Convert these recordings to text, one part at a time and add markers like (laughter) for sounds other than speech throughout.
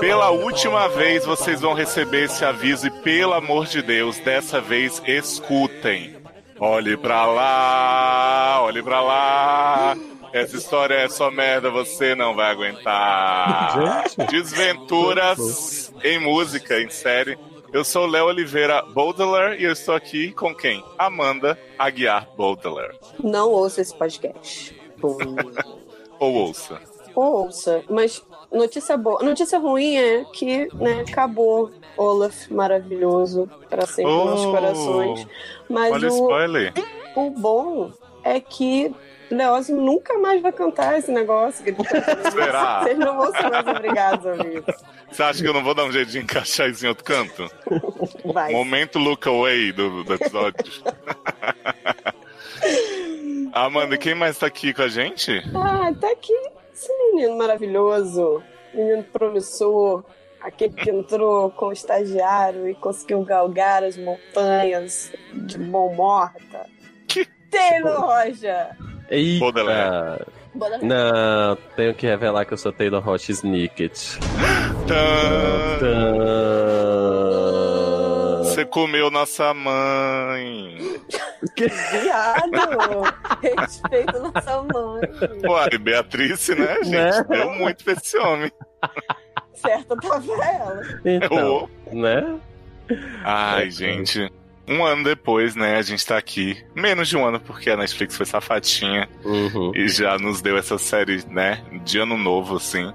Pela última vez vocês vão receber esse aviso e pelo amor de Deus, dessa vez escutem. Olhe pra lá, olhe pra lá. Essa história é só merda, você não vai aguentar. Desventuras em música, em série. Eu sou Léo Oliveira Baudelaire e eu estou aqui com quem? Amanda Aguiar Baudelaire. Não ouça esse podcast. (laughs) Ou ouça. Ou ouça, mas notícia boa. Notícia ruim é que né, acabou Olaf maravilhoso para sempre Oh, nos corações. Mas Olha o spoiler. o bom é que Leózio nunca mais vai cantar esse negócio. tá. Será? (laughs) Vocês não vão ser mais obrigados a ouvir. Você acha que eu não vou dar um jeito de encaixar isso em outro canto? (laughs) Vai. Momento look away do, do episódio. (laughs) Amanda, quem mais tá aqui com a gente? Ah, tá aqui esse menino maravilhoso, menino promissor, aquele que entrou com o estagiário e conseguiu galgar as montanhas de mão morta. Que? Taylor Roja! Eita! Baudelaire. Não, tenho que revelar que eu sou Taylor Rocha Snicket. (gasps) Tã, Você comeu nossa mãe. Viado! Respeita nossa mãe. Uai, Beatrice, né, gente? Né? Deu muito pra esse homem. Certa tava ela. Então, né? Ai, gente. Um ano depois, né, a gente tá aqui. Menos de um ano, porque a Netflix foi safadinha Uhum. e já nos deu essa série, né, de ano novo, assim.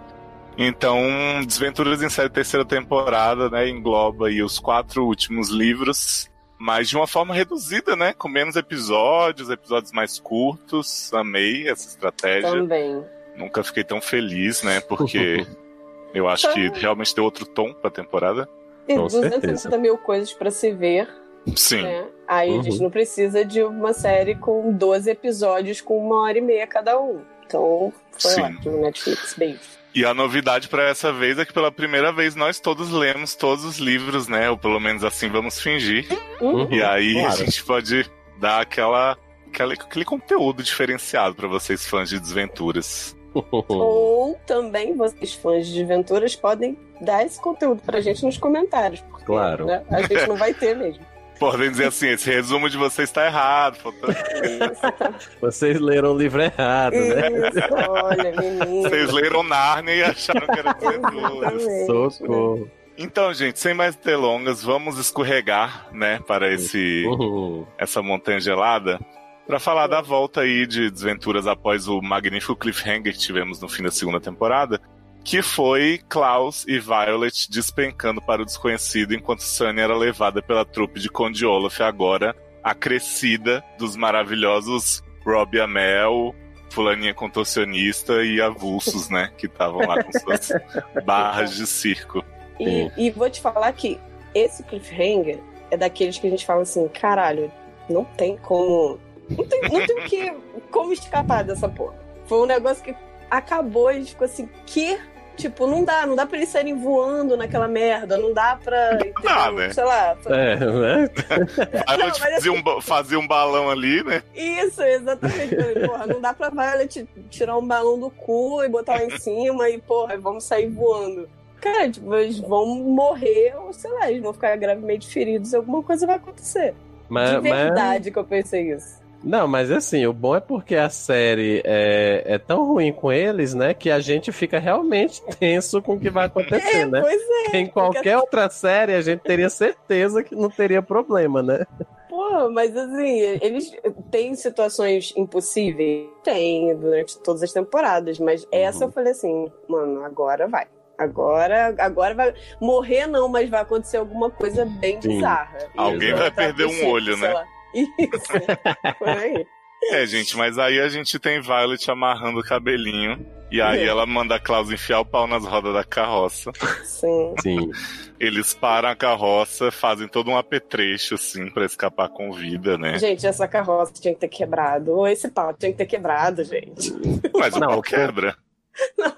Então, Desventuras em Série terceira temporada, né, engloba aí os quatro últimos livros, mas de uma forma reduzida, né, com menos episódios, episódios mais curtos. Amei essa estratégia. Também. Nunca fiquei tão feliz, né, porque (laughs) eu acho que realmente deu outro tom pra temporada. E Com 250 certeza. mil coisas pra se ver. Sim. né? Aí a gente Uhum. não precisa de uma série com 12 episódios com uma hora e meia cada um. Então, foi Sim. ótimo, Netflix, beijo. E a novidade pra essa vez é que pela primeira vez nós todos lemos todos os livros, né? Ou pelo menos assim vamos fingir. Uhum. E aí a claro. gente pode dar aquela, aquela aquele conteúdo diferenciado pra vocês fãs de desventuras. Ou também vocês, fãs de aventuras, podem dar esse conteúdo pra gente nos comentários. Porque, Claro. né, a gente não vai ter mesmo. Podem dizer assim, esse resumo de vocês tá errado. faltou-. (laughs) Vocês leram o livro errado, né? Isso, olha, menino. Vocês leram Narnia e acharam que era né? Socorro. Então, gente, sem mais delongas, vamos escorregar, né, para esse Uhum. essa montanha gelada para falar da volta aí de desventuras após o magnífico cliffhanger que tivemos no fim da segunda temporada, que foi Klaus e Violet despencando para o desconhecido enquanto Sunny era levada pela trupe de Conde Olaf, agora acrescida dos maravilhosos Robbie Amell, Fulaninha Contorcionista e Avulsos, né, que estavam lá com suas (laughs) barras de circo. E, e vou te falar que esse cliffhanger é daqueles que a gente fala assim, caralho, não tem como. Não tem, não tem que, como escapar dessa porra. Foi um negócio que acabou e a gente ficou assim, que? Tipo, não dá, não dá pra eles saírem voando naquela merda, não dá pra. entendeu? né? Sei lá. É, né? (laughs) Aí Não, Violet mas fazia um, fazia um balão ali, né? Isso, exatamente. Porra, não dá pra Violet tirar um balão do cu e botar lá em cima e, porra, vamos sair voando. Cara, tipo, eles vão morrer ou, sei lá, eles vão ficar gravemente feridos, alguma coisa vai acontecer. Mas, De mas- verdade que eu pensei isso. Não, mas assim, o bom é porque a série é, é tão ruim com eles, né? Que a gente fica realmente (laughs) tenso com o que vai acontecer, É, né? pois é. Em qualquer outra série, a gente teria certeza que não teria problema, né? Pô, mas assim, eles têm situações impossíveis? Tem, durante todas as temporadas, mas essa eu falei assim, mano, agora vai. Agora, agora vai. Morrer não, mas vai acontecer alguma coisa bem Sim. bizarra. Alguém vai perder um olho, sei né? lá. Isso, (laughs) por aí. É, gente, mas aí a gente tem Violet amarrando o cabelinho. E aí É. ela manda a Klaus enfiar o pau nas rodas da carroça. Sim. Sim. Eles param a carroça, fazem todo um apetrecho, assim, pra escapar com vida, né? Gente, essa carroça tinha que ter quebrado. Ou esse pau tinha que ter quebrado, gente. Mas o Não, pau quebra. (laughs) Não,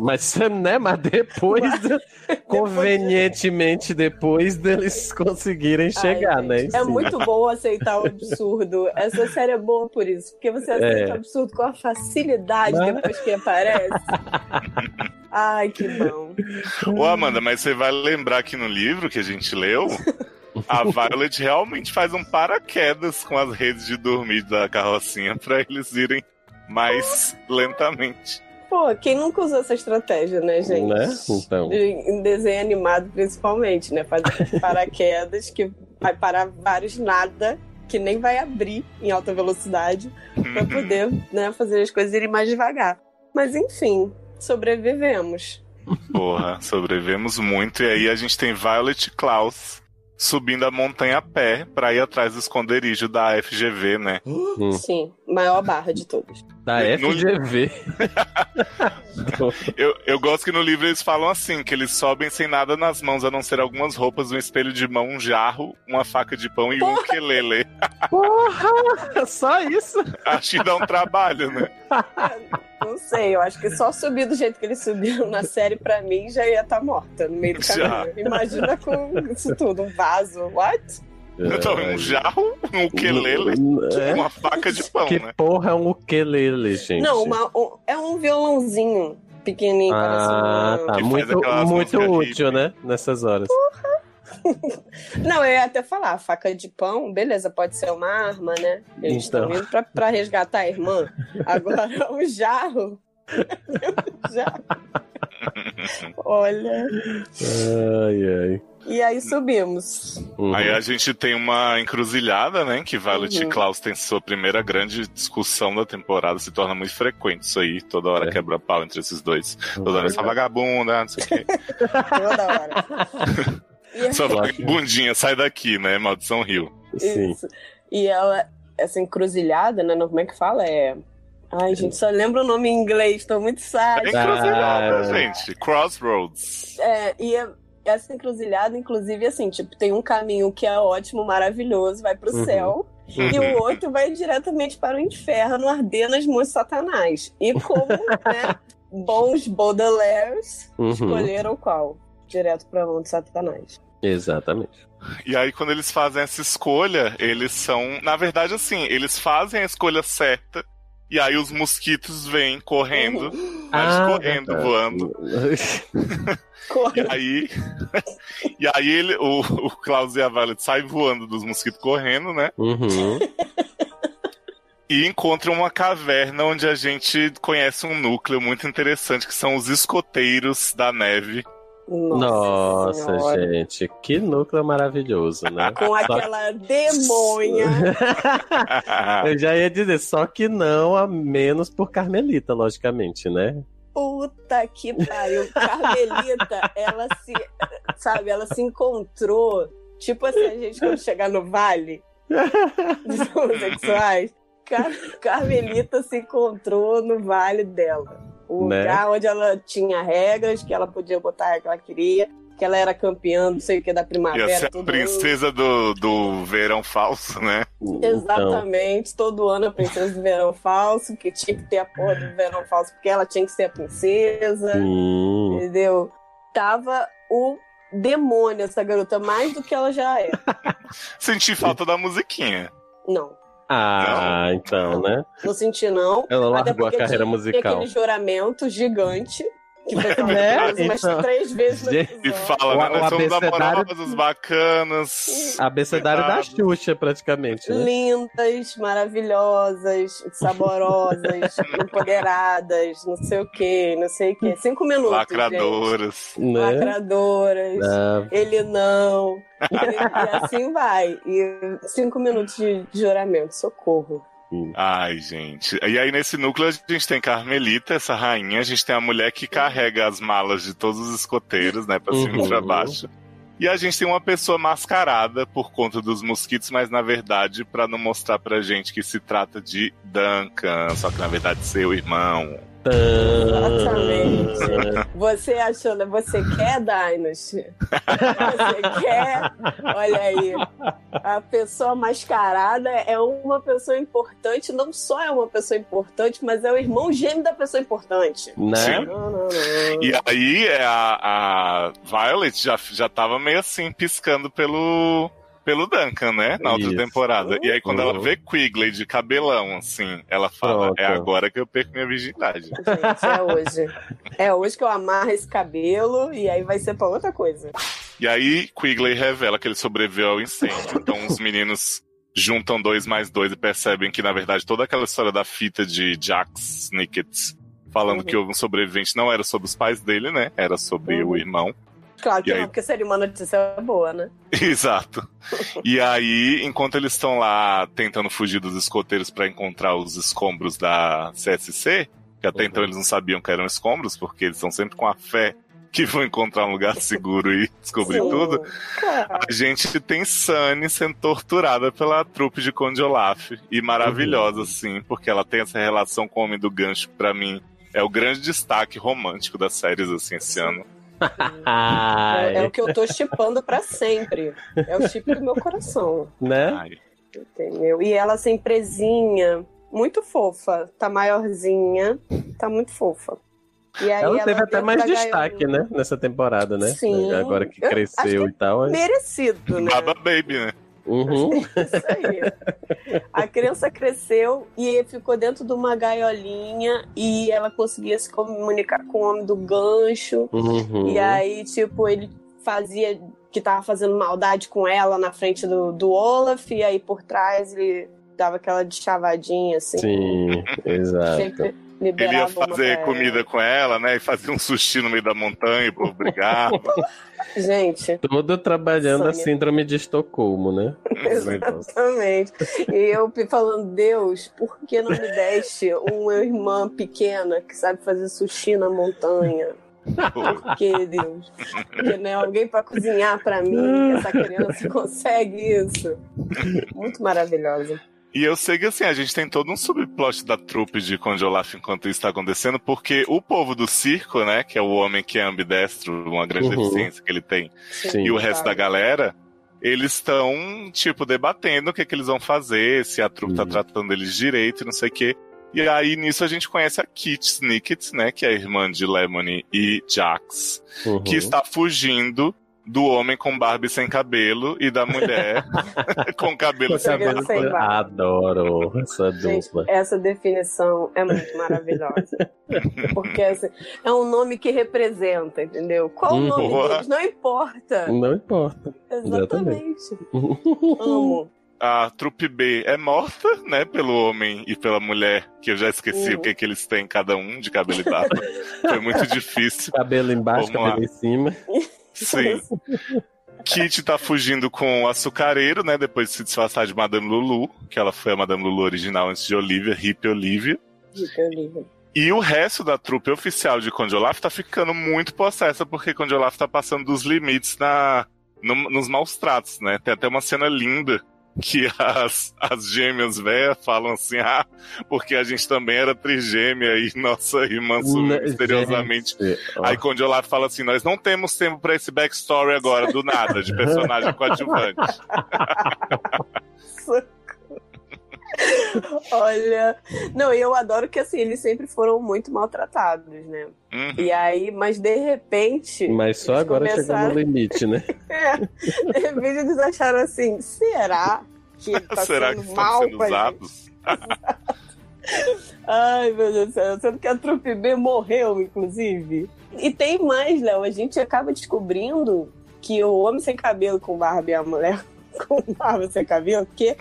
mas Ah, mas, né, mas depois, (laughs) convenientemente depois deles conseguirem chegar, Ai, né? gente, É Sim. muito bom aceitar o absurdo. Essa série é boa por isso, porque você aceita É. o absurdo com a facilidade Né? depois que aparece. (laughs) Ai, que bom. Ô, Amanda, mas você vai lembrar que no livro que a gente leu, a Violet realmente faz um paraquedas com as redes de dormir da carrocinha pra eles irem mais lentamente. Pô, quem nunca usou essa estratégia, né, gente? Né? Então. Em desenho animado, principalmente, né? Fazer (laughs) paraquedas que vai parar vários nada, que nem vai abrir em alta velocidade, pra poder né, fazer as coisas irem mais devagar. Mas enfim, sobrevivemos. Porra, sobrevivemos muito. E aí a gente tem Violet e Klaus subindo a montanha a pé pra ir atrás do esconderijo da FGV, né? Hum. Sim, maior barra de todas. Da No- FGV. (laughs) Eu, eu gosto que no livro eles falam assim, que eles sobem sem nada nas mãos, a não ser algumas roupas, um espelho de mão, um jarro, uma faca de pão e um quelele. Porra! (laughs) Só isso? Acho que dá um trabalho, né? (laughs) Não sei, eu acho que só subir do jeito que eles subiram na série, pra mim, já ia estar morta no meio do Já. caminho. Imagina com isso tudo, um vaso, what? Então, um jarro, um quelele É. e uma faca de pão, Que né? porra é um ukulele, gente? Não, uma- um- é um violãozinho pequenininho, Ah, parece tá. Muito, muito útil, né? Nessas horas. uma... (laughs) Não, eu ia até falar, faca de pão, beleza, pode ser uma arma, né? Eles estão Então. indo pra, pra resgatar a irmã. (laughs) Agora, um jarro... (laughs) jarro. Olha... Ai, ai. E aí subimos. Uhum. Aí a gente tem uma encruzilhada, né? Que Violet e Uhum. Klaus têm sua primeira grande discussão da temporada. Se torna muito frequente isso aí. Toda hora É. quebra pau entre esses dois. Toda hora essa vagabunda, não sei o quê. Toda hora. (laughs) E acho- vagabundinha, sai daqui, né? Maldição Rio. Sim. Isso. E ela, essa encruzilhada, né? Como é que fala? É. Ai, gente, só lembra o nome em inglês, tô muito É sad. encruzilhada, Ah. gente. Crossroads. É, e é- essa encruzilhada, inclusive, assim, tipo, tem um caminho que é ótimo, maravilhoso, vai pro Uhum. céu, e o outro vai diretamente para o inferno, arder nas mãos de Satanás. E como, (laughs) né, bons Baudelaires Uhum. escolheram qual? Direto pra mão de Satanás. Exatamente. E aí, quando eles fazem essa escolha, eles são. Na verdade, assim, eles fazem a escolha certa. E aí os mosquitos vêm correndo, mas Ah, correndo, voando. Corre. (laughs) E aí, (laughs) e aí ele, o, o Klaus e a Violet saem voando dos mosquitos correndo, né? Uhum. E encontram uma caverna onde a gente conhece um núcleo muito interessante, que são os escoteiros da neve. Nossa, Nossa, gente, que núcleo maravilhoso, né? Com Só- aquela demônia. (laughs) Eu já ia dizer, só que não a menos por Carmelita, logicamente, né? Puta que pariu. Carmelita, (laughs) ela se. Sabe, ela se encontrou. Tipo assim, a gente quando chegar no vale dos homossexuais. Car Carmelita se encontrou no vale dela. O Né? lugar onde ela tinha regras, que ela podia botar o que ela queria, que ela era campeã, não sei o que, da Ia primavera. ser a ano. princesa do, do verão falso, né? Então, Exatamente, todo ano a princesa do verão falso, que tinha que ter a porra do verão falso, porque ela tinha que ser a princesa, entendeu? Tava o demônio, essa garota, mais do que ela já é. (laughs) Senti falta da musiquinha. Não, Ah, então, né? não senti não. Ela largou a carreira musical. aquele juramento gigante, que (laughs) Né? umas Então, três vezes gente, E fala, né? Nós somos amorosos, bacanas. Abecedário da. Xuxa, praticamente, né? Lindas, maravilhosas, saborosas, (laughs) empoderadas, não sei o que, não sei o que. Cinco minutos. gente. Lacradoras. Né? Lacradoras. Ah, Ele não. E, assim vai. E cinco minutos de juramento, socorro. Ai, gente. E aí, nesse núcleo, a gente tem Carmelita, essa rainha. A gente tem a mulher que carrega as malas de todos os escoteiros, né? Pra cima e Uhum. pra baixo. E a gente tem uma pessoa mascarada por conta dos mosquitos, mas na verdade, pra não mostrar pra gente que se trata de Duncan, só que na verdade seu irmão. Exatamente. Você achou, né? Você quer Dynasty? Você quer? Olha aí. A pessoa mascarada é uma pessoa importante, não só é uma pessoa importante, mas é o irmão gêmeo da pessoa importante. né? Sim. Não, não, não. E aí, é, a, a Violet já, já tava meio assim, piscando pelo, pelo Duncan, né? Na outra Isso. temporada. E aí, quando ela Uhum. vê Quigley de cabelão, assim, ela fala: Pronto. é agora que eu perco minha virgindade. Gente, é hoje. É hoje que eu amarro esse cabelo e aí vai ser pra outra coisa. E aí, Quigley revela que ele sobreviveu ao incêndio. Então, os meninos juntam dois mais dois e percebem que, na verdade, toda aquela história da fita de Jax Snicket falando Uhum. que um sobrevivente não era sobre os pais dele, né? Era sobre Uhum. o irmão. Claro que E aí? não, porque seria uma notícia boa, né? (laughs) Exato. E aí, enquanto eles estão lá tentando fugir dos escoteiros para encontrar os escombros da CSC, que até Uhum. então eles não sabiam que eram escombros, porque eles estão sempre com a fé que vão encontrar um lugar (laughs) seguro e descobrir Sim. tudo. Claro. A gente tem Sunny sendo torturada pela trupe de Conde Olaf. E maravilhosa, assim, porque ela tem essa relação com o Homem do Gancho, que pra mim é o grande destaque romântico das séries, assim, esse ano. É, é o que eu tô chipando pra sempre. É o chip do meu coração. né? Entendeu? E ela sem presinha, muito fofa. Tá maiorzinha, tá muito fofa. E aí Ela teve até mais destaque, gaiola- né? Nessa temporada, né? Sim. Agora que Eu acho cresceu que e tal. Merecido, né? Baba Baby, né? Uhum. (laughs) Isso aí. A criança cresceu e ficou dentro de uma gaiolinha e ela conseguia se comunicar com o homem do gancho. Uhum. E aí, tipo, ele fazia que tava fazendo maldade com ela na frente do, do Olaf, e aí por trás ele dava aquela de chavadinha, assim. Sim, exato. Sempre Ele ia fazer comida com ela, né? E fazia um sushi no meio da montanha por brigar. (laughs) Gente, Todo trabalhando a Sônia. síndrome de Estocolmo, né? exatamente. E eu falando, Deus, por que não me deste uma irmã pequena que sabe fazer sushi na montanha? Por que, Deus? Porque não é alguém pra cozinhar pra mim, essa criança consegue isso. Muito maravilhosa. E eu sei que assim, a gente tem todo um subplot da trupe de Conde Olaf enquanto isso está acontecendo, porque o povo do circo, né, que é o homem que é ambidestro, uma grande Uhum. deficiência que ele tem, Sim. e o resto da galera, eles estão, tipo, debatendo o que, que eles vão fazer, se a trupe tá Uhum. tratando eles direito e não sei o quê. E aí, nisso, a gente conhece a Kit Snicket, né, que é a irmã de Lemony e Jax, Uhum. que está fugindo do homem com barba e sem cabelo e da mulher (laughs) com cabelo sem cabelo sem. Adoro essa Gente, dupla. essa definição é muito maravilhosa. Porque assim, é um nome que representa, entendeu? Qual o Hum, nome boa. deles? Não importa. Não importa. Exatamente. Amo. a trupe B é morta, né, pelo homem e pela mulher, que eu já esqueci Uhum. o que, que eles têm, cada um de cabelo e barba. Foi muito (laughs) difícil. Cabelo embaixo, Vamos lá. cabelo em cima. (laughs) Sim. Kit tá fugindo com o açucareiro, né, depois de se disfarçar de Madame Lulu, que ela foi a Madame Lulu original antes de Olivia, hippie Olivia. Fica livre. E o resto da trupe oficial de Conde Olaf tá ficando muito possessa, porque Conde Olaf tá passando dos limites na, no- nos maus tratos, né? Tem até uma cena linda que as, as gêmeas velhas falam assim, ah, porque a gente também era trigêmea e nossa irmã sumiu Né, misteriosamente. ó. Aí Conde Olaf fala assim, nós não temos tempo pra esse backstory agora, do nada, de personagem coadjuvante. (laughs) Olha. Não, e eu adoro que assim, eles sempre foram muito maltratados, né? Uhum. E aí, mas de repente. Mas só agora chegou começaram- no limite, né? (laughs) É, de repente eles acharam assim: será que (laughs) tá Será que sendo estão mal sendo usados? (laughs) Ai, meu Deus do céu. Sendo que a trupe B morreu, inclusive. E tem mais, Léo. A gente acaba descobrindo que o homem sem cabelo com barba e a mulher com barba sem cabelo, que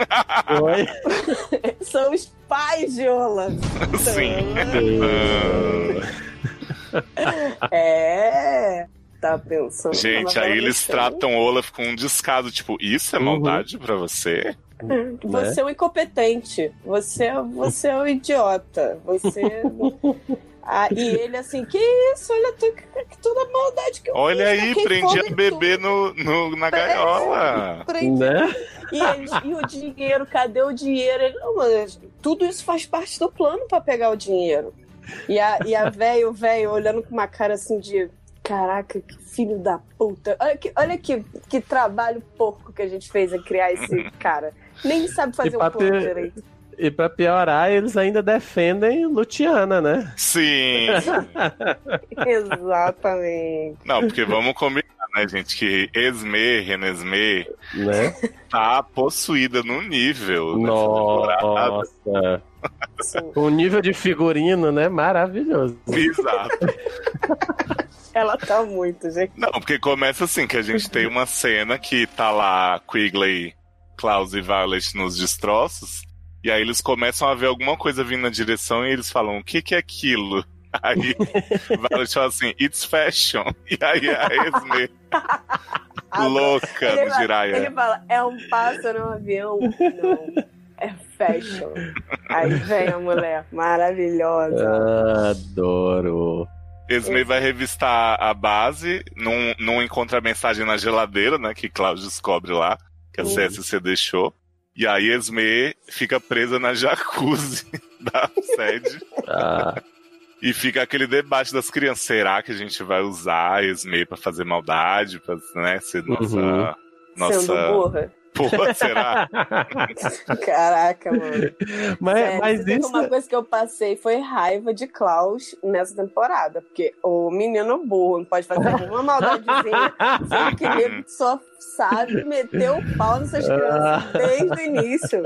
Oi? (laughs) são os pais de Olaf. Sim. (laughs) É. Tá pensando. Gente, aí eles versão. tratam Olaf com um descaso, tipo, isso é Uhum. maldade pra você? Você é um incompetente. Você, você é um idiota. Você. (laughs) Ah, e ele assim, que isso? Olha tu, que, toda a maldade que eu Olha fiz, aí, prendi a bebê no, no- na gaiola. Prendi. Né? E, eles, e o dinheiro, cadê o dinheiro? Ele, não, mas tudo isso faz parte do plano pra pegar o dinheiro. E a, e a velho, velho, olhando com uma cara assim de. Caraca, que filho da puta. Olha que, olha que, que trabalho porco que a gente fez em criar esse (laughs) cara. Nem sabe fazer E um plano ter- direito. E pra piorar, eles ainda defendem Luciana, né? Sim. (laughs) Exatamente. Não, porque vamos combinar, né, gente, que Esme, Renesme, Né? tá possuída no nível. Nossa. O nível de figurino, né? Maravilhoso. Exato. Ela tá muito, gente. Não, porque começa assim, que a gente tem uma cena que tá lá Quigley, Klaus e Violet nos destroços, e aí eles começam a ver alguma coisa vindo na direção e eles falam, o que que é aquilo? (laughs) Aí Violet fala assim, it's fashion. (laughs) E aí a Esme, louca Ele no fala, Jiraiya. ele fala, é um pássaro, é um avião. Não, é fashion. Aí vem a mulher maravilhosa. Adoro. Esme vai revistar a base, não, não encontra a mensagem na geladeira, né? Que Klaus descobre lá, que a Uhum. CSC deixou. E aí Esme fica presa na jacuzzi (laughs) da sede. Ah, E fica aquele debate das crianças. Será que a gente vai usar a Esme pra fazer maldade? Pra né, ser nossa. Uhum. Nossa. Sendo burra. Porra, será? Caraca, mano. mas, Sério, mas isso. Uma coisa que eu passei foi raiva de Klaus nessa temporada. Porque o menino burro não pode fazer nenhuma maldadezinha, sendo que ele só sabe meter o pau nessas crianças desde o início.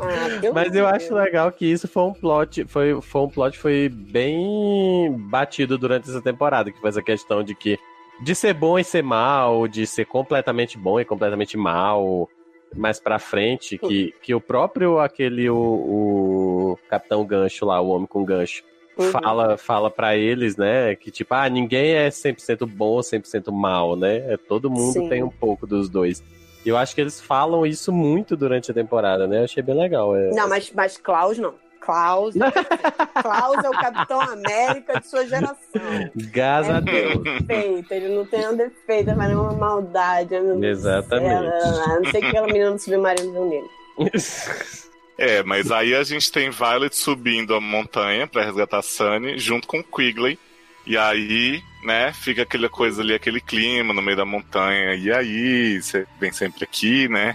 Ah, Mas eu acho legal que isso foi um plot, foi, foi um plot foi bem batido durante essa temporada, que foi essa questão de que de ser bom e ser mal, de ser completamente bom e completamente mal, mais pra frente, que, que o próprio aquele o, o Capitão Gancho lá, o homem com gancho, Uhum. fala fala para eles, né, que tipo, ah, ninguém é 100% bom, 100% mal, né? É, todo mundo Sim. tem um pouco dos dois. E eu acho que eles falam isso muito durante a temporada, né? Eu achei bem legal. É, Não, mas, mas Klaus não. Klaus. (laughs) Klaus é o Capitão América de sua geração. Graças a É Deus. perfeito, ele não tem um defeito, mas nenhuma maldade. eu não- Exatamente. É, não sei que aquela menina do submarino viu nele. (laughs) É, mas aí a gente tem Violet subindo a montanha pra resgatar Sunny, junto com Quigley. E aí, né, fica aquela coisa ali, aquele clima no meio da montanha. E aí, você vem sempre aqui, né?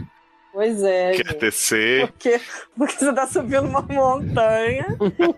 Pois é, Quer gente. tecer. Porque, porque você tá subindo uma montanha,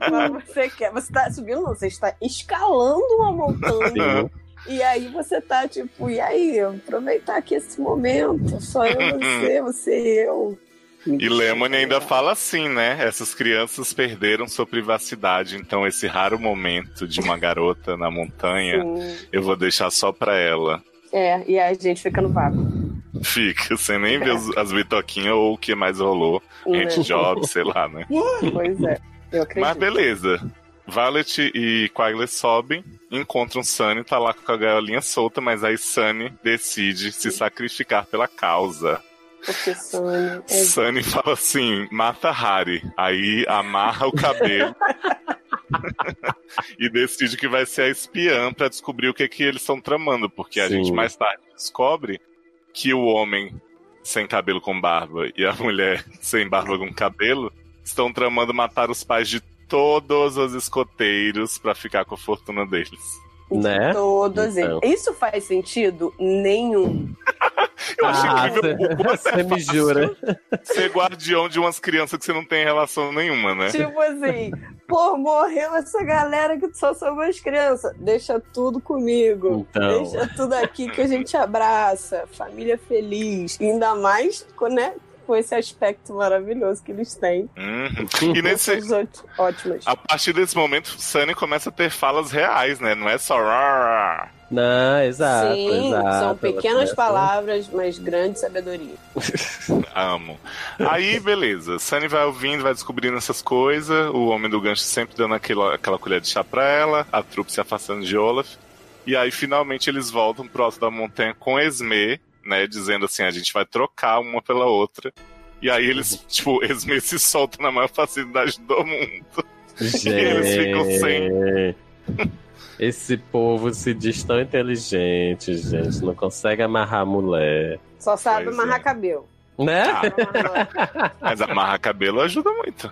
mas você quer. Você tá subindo, não, você está escalando uma montanha. E aí você tá tipo, e aí, aproveitar aqui esse momento. Só eu, você, (laughs) você e eu. E Lemony ainda fala assim, né? Essas crianças perderam sua privacidade, então esse raro momento de uma garota na montanha, Sim. eu vou deixar só pra ela. É, e aí a gente fica no vácuo. (laughs) Fica, você nem vê os- as bitoquinhas ou o que mais rolou. Né? Anti-job, sei lá, né? Pois é, eu acredito. Mas beleza. Violet e Quigley sobem, encontram Sunny, tá lá com a gaiolinha solta, mas aí Sunny decide se sacrificar pela causa. Porque Sônia. É... Sunny fala assim: mata Harry. Aí amarra o cabelo. (laughs) e decide que vai ser a espiã pra descobrir o que, que eles estão tramando. Porque a Sim. gente mais tarde descobre que o homem sem cabelo com barba e a mulher (laughs) sem barba com cabelo estão tramando matar os pais de todos os escoteiros pra ficar com a fortuna deles. Né? Todos Então. eles. Isso faz sentido? Nenhum. (laughs) Eu achei Ah, incrível o quanto Você é me jura. ser guardião de umas crianças que você não tem relação nenhuma, né? Tipo assim, pô, morreu essa galera que só são as crianças. Deixa tudo comigo. Então. Deixa tudo aqui que a gente abraça. Família feliz. Ainda mais, né? Com esse aspecto maravilhoso que eles têm. Uhum. E nesse, ótimas. A partir desse momento, Sunny começa a ter falas reais, né? Não é só. Não, exato, Sim, exato. são pequenas palavras, mas grande sabedoria. (laughs) Amo. Aí, beleza. Sunny vai ouvindo, vai descobrindo essas coisas. O homem do gancho sempre dando aquela, aquela colher de chá pra ela. A trupe se afastando de Olaf. E aí, finalmente, eles voltam pro alto da montanha com Esme, né? Dizendo assim: a gente vai trocar uma pela outra. E aí eles, tipo, (laughs) Esme se solta na maior facilidade do mundo. Gente, eles ficam sem. Esse povo se diz tão inteligente, gente. Não consegue amarrar a mulher. Só sabe Pois amarrar é. cabelo. Né? Ah, mas amarrar cabelo ajuda muito.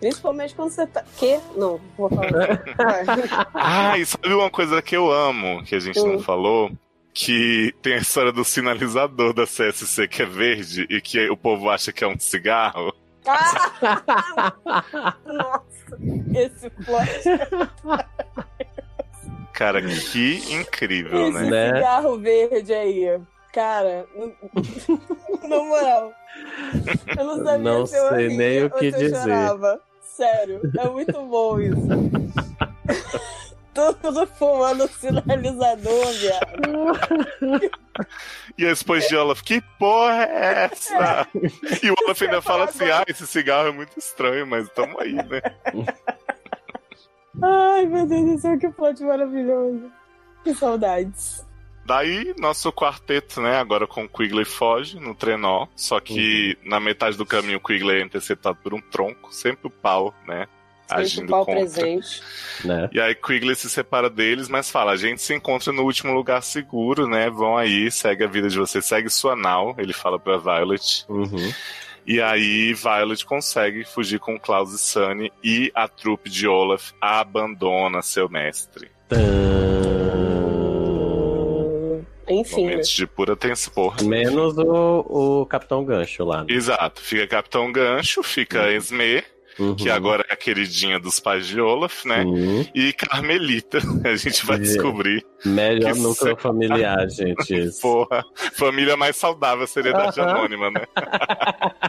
Principalmente quando você tá. Que? Não, vou falar. (laughs) Ah, e sabe uma coisa que eu amo, que a gente não Hum. falou? Que tem a história do sinalizador da CSC que é verde e que o povo acha que é um cigarro. Ah! (laughs) Nossa, esse plot. Cara, que incrível, Esse né? Né? cigarro verde aí. Cara, na moral. Eu não sabia Não se eu sei nem o que dizer. chorava. Sério, é muito bom isso. Tudo fumando sinalizador, viado. E aí depois de Olaf, que porra é essa? E o Olaf ainda fala assim: ah, esse cigarro é muito estranho, mas tamo aí, né? Ai, meu Deus do céu, que plot maravilhoso. Que saudades. Daí, nosso quarteto, né? Agora com o Quigley foge no trenó. Só que na metade do caminho o Quigley é interceptado por um tronco, sempre o pau, né? Agindo contra. presente. Né? E aí Quigley se separa deles, mas fala: a gente se encontra no último lugar seguro, né? Vão aí, segue a vida de vocês, segue sua nau, ele fala pra Violet. Uhum. E aí Violet consegue fugir com Klaus e Sunny e a trupe de Olaf abandona seu mestre. Enfim, né? Momentos de pura tensão. Menos o, o Capitão Gancho lá. né? Exato, fica Capitão Gancho, fica Esme, Uhum. que agora é a queridinha dos pais de Olaf, né? Sim. E Carmelita, (laughs) a gente vai É. descobrir. Melhor núcleo familiar, (laughs) gente. esse. Porra, família mais saudável, seriedade Aham. anônima, né? (laughs)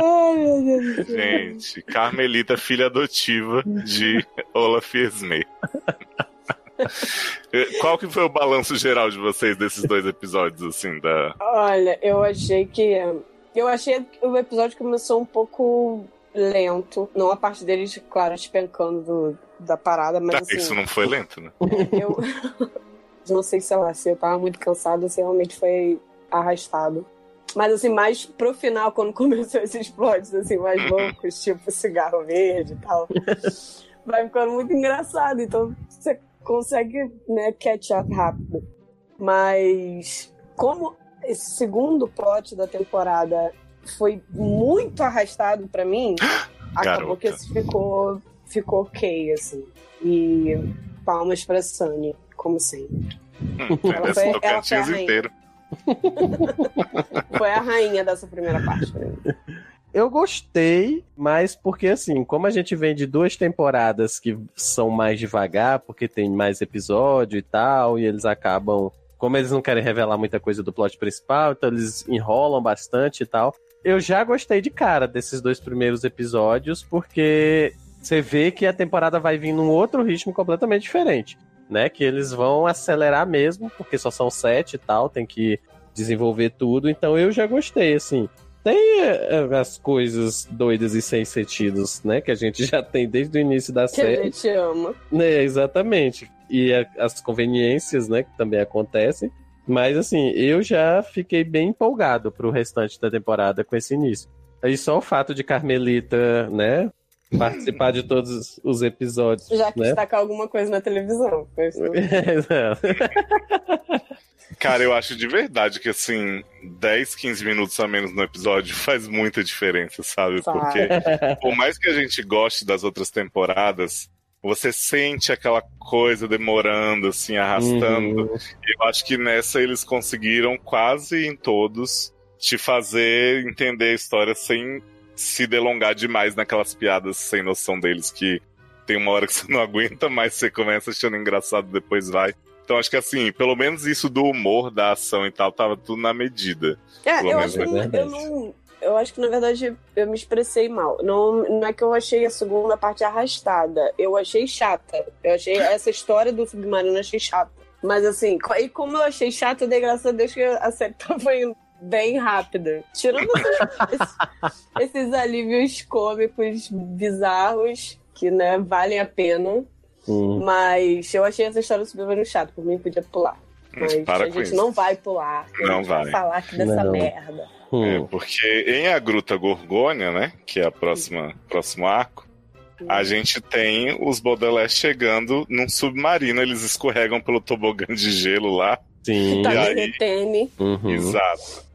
Ai, meu Deus do céu. Gente, Carmelita, filha adotiva de Olaf e Esme. Qual que foi o balanço geral de vocês desses dois episódios, assim, da... Olha, eu achei que. Eu achei que o episódio começou um pouco lento. Não a parte deles, claro, despencando do- da parada, mas assim. Isso não foi lento, né? (laughs) Eu (laughs) não sei sei lá, se eu tava muito cansada, se realmente foi arrastado. Mas assim, mais pro final, quando (laughs) começou esses plots assim, mais loucos, tipo cigarro verde e tal, vai ficando muito engraçado. Então você consegue, né, catch up rápido. Mas como esse segundo plot da temporada foi muito arrastado pra mim, (gasps) acabou Garota. que esse ficou, ficou ok, assim. E palmas pra Sunny, como sempre. Hum, Ela foi- ela foi a rainha. inteiro. Foi a rainha dessa primeira parte pra mim. Eu gostei, mas porque assim, como a gente vem de duas temporadas que são mais devagar, porque tem mais episódio e tal, e eles acabam. Como eles não querem revelar muita coisa do plot principal, então eles enrolam bastante e tal. Eu já gostei de cara desses dois primeiros episódios, porque você vê que a temporada vai vir num outro ritmo completamente diferente. Né? Que eles vão acelerar mesmo, porque só são sete e tal, tem que desenvolver tudo. Então eu já gostei, assim tem eh, as coisas doidas e sem sentidos, né? Que a gente já tem desde o início da Que a série. gente ama. Né, exatamente. E a- as conveniências, né? Que também acontecem. Mas assim, eu já fiquei bem empolgado pro restante da temporada com esse início. E só o fato de Carmelita, né? Participar de todos os episódios. Já que né? destacar alguma coisa na televisão. Foi isso. (laughs) Cara, eu acho de verdade que, assim, 10, 15 minutos a menos no episódio (laughs) faz muita diferença, sabe? Porque, por mais que a gente goste das outras temporadas, você sente aquela coisa demorando, assim, arrastando. Uhum. Eu acho que nessa eles conseguiram, quase em todos, te fazer entender a história sem se delongar demais naquelas piadas sem noção deles, que tem uma hora que (laughs) você não aguenta, mas você começa achando engraçado, depois vai. Então acho que assim, pelo menos isso do humor, da ação e tal, tava tudo na medida. É, Pelo eu menos acho, que, é verdade. eu não. Eu acho que, na verdade, eu me expressei mal. Não, não é que eu achei a segunda parte arrastada. Eu achei chata. Eu achei essa história do submarino, achei chata. Mas assim, e como eu achei chata, eu dei graças a Deus que a série (laughs) tava indo bem rápida. Tirando esses, esses alívios cômicos bizarros, que, né, valem a pena. Hum. Mas eu achei essa história do submarino chata. Por mim, podia pular. Mas Para a com gente isso. não vai pular. A Não gente vai. falar aqui dessa Não. merda. É, Hum. porque em A Gruta Gorgônia, né, que é a próxima próximo arco, a gente tem os Baudelaire chegando num submarino, eles escorregam pelo tobogã de gelo lá. Sim. Tá E aí? derretendo. Uhum. Exato.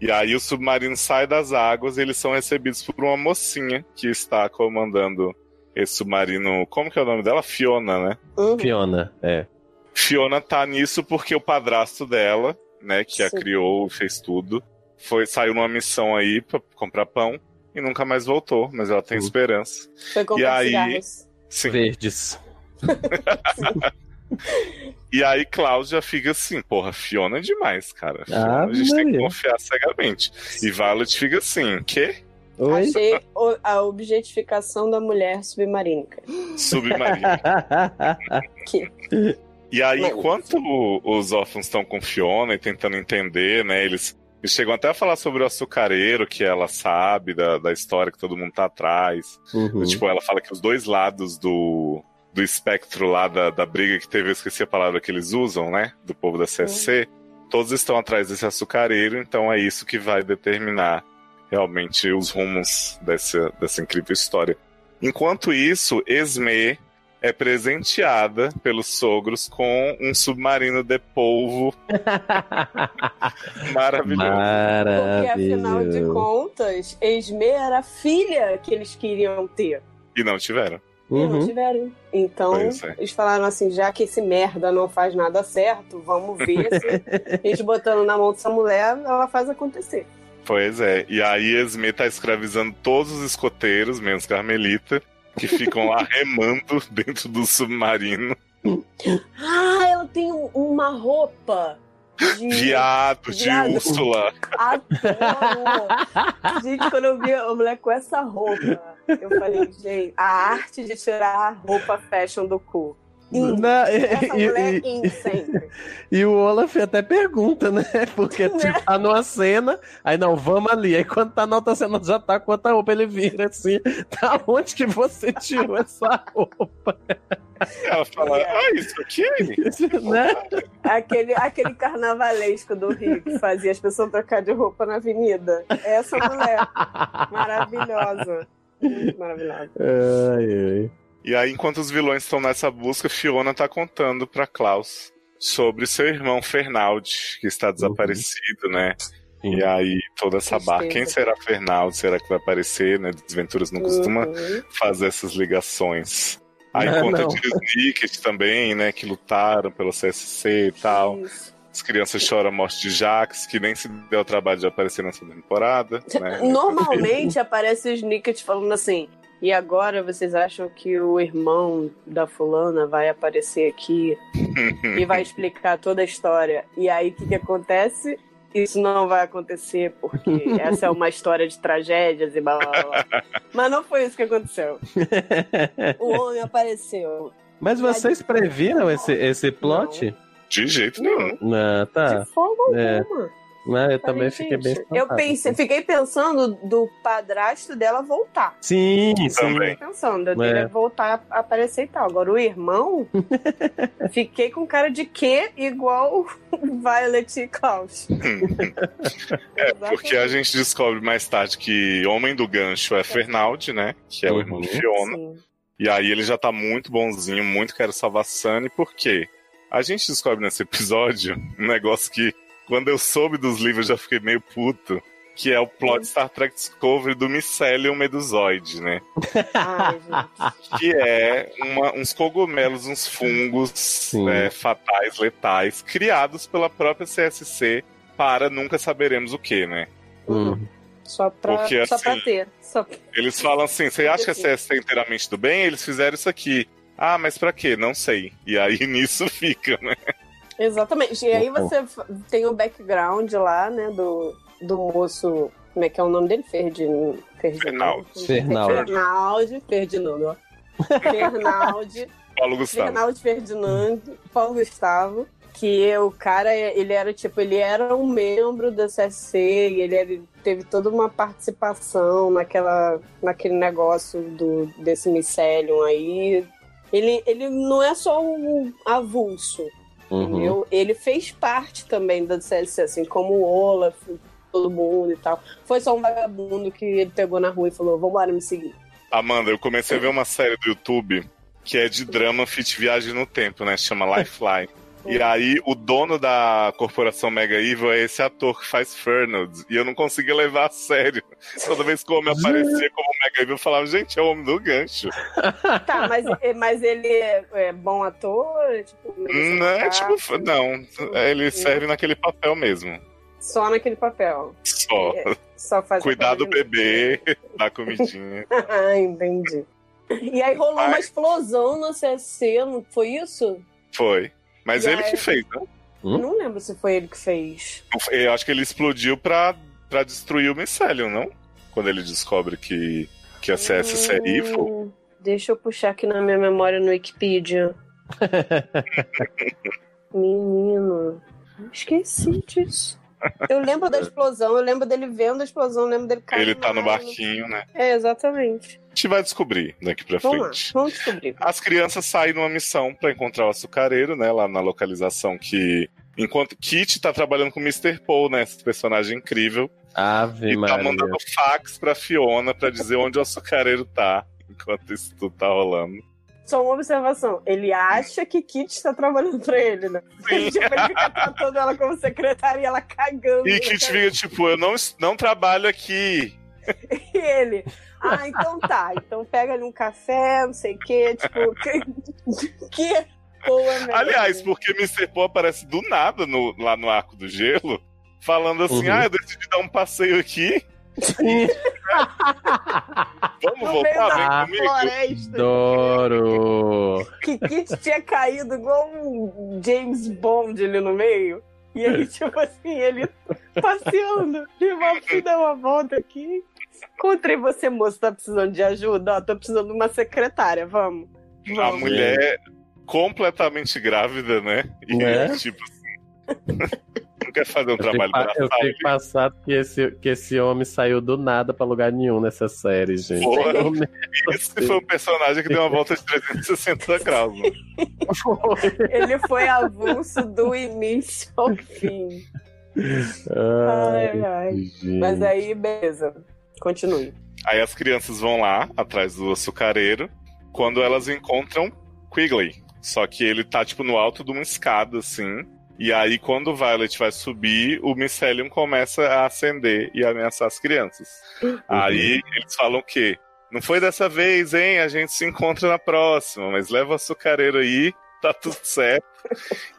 E aí o submarino sai das águas e eles são recebidos por uma mocinha que está comandando esse submarino. Como que é o nome dela? Fiona, né? Uhum. Fiona, é. Fiona tá nisso porque o padrasto dela, né, que a Sim. criou, fez tudo, foi saiu numa missão aí pra comprar pão e nunca mais voltou, mas ela tem Sim. esperança. Foi comprar E aí? cigarros. Sim. Verdes. (laughs) E aí Cláudia fica assim, porra, Fiona é demais, cara. Ah, Fiona, a gente tem que Maria. confiar cegamente. E Violet fica assim, quê? Oi? Achei o- a objetificação da mulher submarínica. Submarino. (laughs) Que E aí, enquanto o- os órfãos estão com Fiona e tentando entender, né, eles, eles chegam até a falar sobre o açucareiro, que ela sabe da, da história que todo mundo tá atrás. Uhum. Tipo, ela fala que os dois lados do, do espectro lá da, da briga que teve, eu esqueci a palavra que eles usam, né, do povo da CSC, todos estão atrás desse açucareiro, então é isso que vai determinar realmente os rumos dessa, dessa incrível história. Enquanto isso, Esme é presenteada pelos sogros com um submarino de polvo (laughs) maravilhoso. Porque afinal de Maravilhoso. contas, Esme era a filha que eles queriam ter. E não tiveram. E não Uhum. tiveram. Então, é. eles falaram assim: já que esse merda não faz nada certo, vamos ver se (laughs) a gente botando na mão dessa mulher, ela faz acontecer. Pois é. E aí Esme tá escravizando todos os escoteiros, menos Carmelita, que ficam lá remando dentro do submarino. Ah, ela tem um- uma roupa de. Viado de Viado. Úrsula. Adoro! gente, quando eu vi a mulher com essa roupa, eu falei, gente, a arte de tirar a roupa fashion do cu. In. Não, e- e- mulher e-. (laughs) E o Olaf até pergunta, né? (laughs) Porque tipo, tá numa cena, aí não, vamos ali. Aí quando tá na outra cena, já tá com outra roupa, ele vira assim. (laughs) Tá onde que você tirou essa roupa? Ela fala, ah, isso aqui? né? Aquele, aquele carnavalesco do Rio que fazia as pessoas trocar de roupa na avenida. Essa mulher. Maravilhosa. Muito maravilhosa. Ai, ai. E aí, enquanto os vilões estão nessa busca, Fiona tá contando pra Klaus sobre seu irmão Fernald, que está desaparecido, né? E aí, toda essa barra. Quem será Fernald? Será que vai aparecer, né? Desventuras não costuma Uhum. fazer essas ligações. Aí Não, conta não. de Snicket também, né? Que lutaram pelo CSC e tal. Isso. As crianças choram a morte de Jax, que nem se deu o trabalho de aparecer nessa temporada. Né? (laughs) Normalmente aparece o Snicket falando assim. E agora vocês acham que o irmão da fulana vai aparecer aqui e vai explicar toda a história? E aí o que, que acontece? Isso não vai acontecer porque (laughs) essa é uma história de tragédias e blá blá blá. Mas não foi isso que aconteceu. O homem apareceu. Mas vocês previram esse, esse plot? De jeito nenhum. Não, tá. De forma É. alguma. Mas eu Falei, também fiquei bem gente, Eu espantado. pensei, fiquei pensando do padrasto dela voltar. Sim, sim. Também. pensando, eu É. dele voltar a aparecer e tal. Agora o irmão, (laughs) fiquei com cara de quê igual Violet e Klaus. (laughs) É, porque a gente descobre mais tarde que Homem do Gancho é Fernald, né? Que é o irmão de Uhum. Fiona. Sim. E aí ele já tá muito bonzinho, muito quero salvar Sunny, por quê? A gente descobre nesse episódio um negócio que, quando eu soube dos livros, eu já fiquei meio puto. Que é o plot Star Trek Discovery do Mycelium Medusoide, né? Ai, gente. Que é uma- uns cogumelos, uns fungos né, fatais, letais, criados pela própria CSC para nunca saberemos o que, né? Hum. Só pra, Porque, só pra assim, ter. Só pra- Eles falam assim: você acha que a CSC é inteiramente do bem? Eles fizeram isso aqui. Ah, mas pra quê? Não sei. E aí (laughs) nisso fica, né? Exatamente. E aí você tem o background lá, né, do, do moço. Como é que é o nome dele? Ferdin... Fernaldi. Fernaldi. Ferdinando, ó. Fernaldi. (laughs) Paulo Gustavo. Fernaldi Ferdinand, Paulo Gustavo, que o cara, ele era tipo, ele era um membro da CSC, e ele era- teve toda uma participação naquela, naquele negócio do, desse micelium aí. Ele, ele não é só um avulso, Uhum. entendeu? Ele fez parte também da CSC, assim, como o Olaf, todo mundo e tal. Foi só um vagabundo que ele pegou na rua e falou, vambora me seguir. Amanda, eu comecei a ver uma série do YouTube que é de drama fit viagem no tempo, né? Se chama (laughs) Lifeline. E aí, o dono da corporação Mega Evil é esse ator que faz Fernald. E eu não conseguia levar a sério. (laughs) Toda vez que o homem aparecia como Mega Evil, eu falava, gente, é o homem do gancho. (laughs) Tá, mas, mas ele é, é bom ator? Tipo, merece Não é tipo, não. Ele serve naquele papel mesmo. Só naquele papel. Só. É, Só faz Cuidar do bebê, (laughs) dar comidinha. ah, entendi. E aí rolou uma Mas- explosão no CSC, não foi isso? Foi. Mas E ele aí- que fez, né? Hum? Não lembro se foi ele que fez. Eu acho que ele explodiu pra, pra destruir o Mycelium, não? Quando ele descobre que, que a CSC é evil. Hum, Deixa eu puxar aqui na minha memória no Wikipedia. (laughs) Menino, esqueci disso. Eu lembro da explosão, eu lembro dele vendo a explosão, eu lembro dele caindo. Ele tá no barquinho, né? É, exatamente. A gente vai descobrir daqui pra Vamos lá, frente. vamos descobrir. As crianças saem numa missão pra encontrar o açucareiro, né? Lá na localização que. Enquanto Kit tá trabalhando com o Mr. Paul, né? Esse personagem incrível. Ave E tá mandando fax pra Fiona pra dizer onde o açucareiro tá. Enquanto isso tudo tá rolando. Só uma observação. Ele acha que Kit está trabalhando pra ele, né? Sim. Tipo, ele fica tratando ela como secretária e ela cagando. E Kit fica tipo, eu não, não trabalho aqui. (laughs) E ele. Ah, então tá. Então pega ali um café, não sei o quê. Tipo, que. que boa, né? Aliás, porque Mr. Paul aparece do nada no- lá no Arco do Gelo, falando assim: Uhum. ah, eu decidi dar um passeio aqui. Vamos No meio voltar, da vem comigo. floresta. Adoro! Que Kit tinha caído igual um James Bond ali no meio. E aí, tipo assim, ele passeando. E uma fui dar uma volta aqui. Encontrei você, moço, tá precisando de ajuda? Ó, tô precisando de uma secretária, vamos. A Vamos. mulher completamente grávida, né? E Né? tipo assim. Não quer fazer um Eu trabalho pa- eu fico passado que esse, que esse homem saiu do nada pra lugar nenhum nessa série, gente. Porra. Esse foi um personagem que deu uma volta de 360 graus. Né? Ele foi avulso do início ao fim. Ai, ai. gente. Mas aí, beleza. Continue. Aí as crianças vão lá, atrás do açucareiro, quando elas encontram Quigley. Só que ele tá, tipo, no alto de uma escada, assim. E aí, quando o Violet vai subir, o Mycelium começa a acender e ameaçar as crianças. Aí eles falam que não foi dessa vez, hein? A gente se encontra na próxima, mas leva o açucareiro aí, tá tudo certo.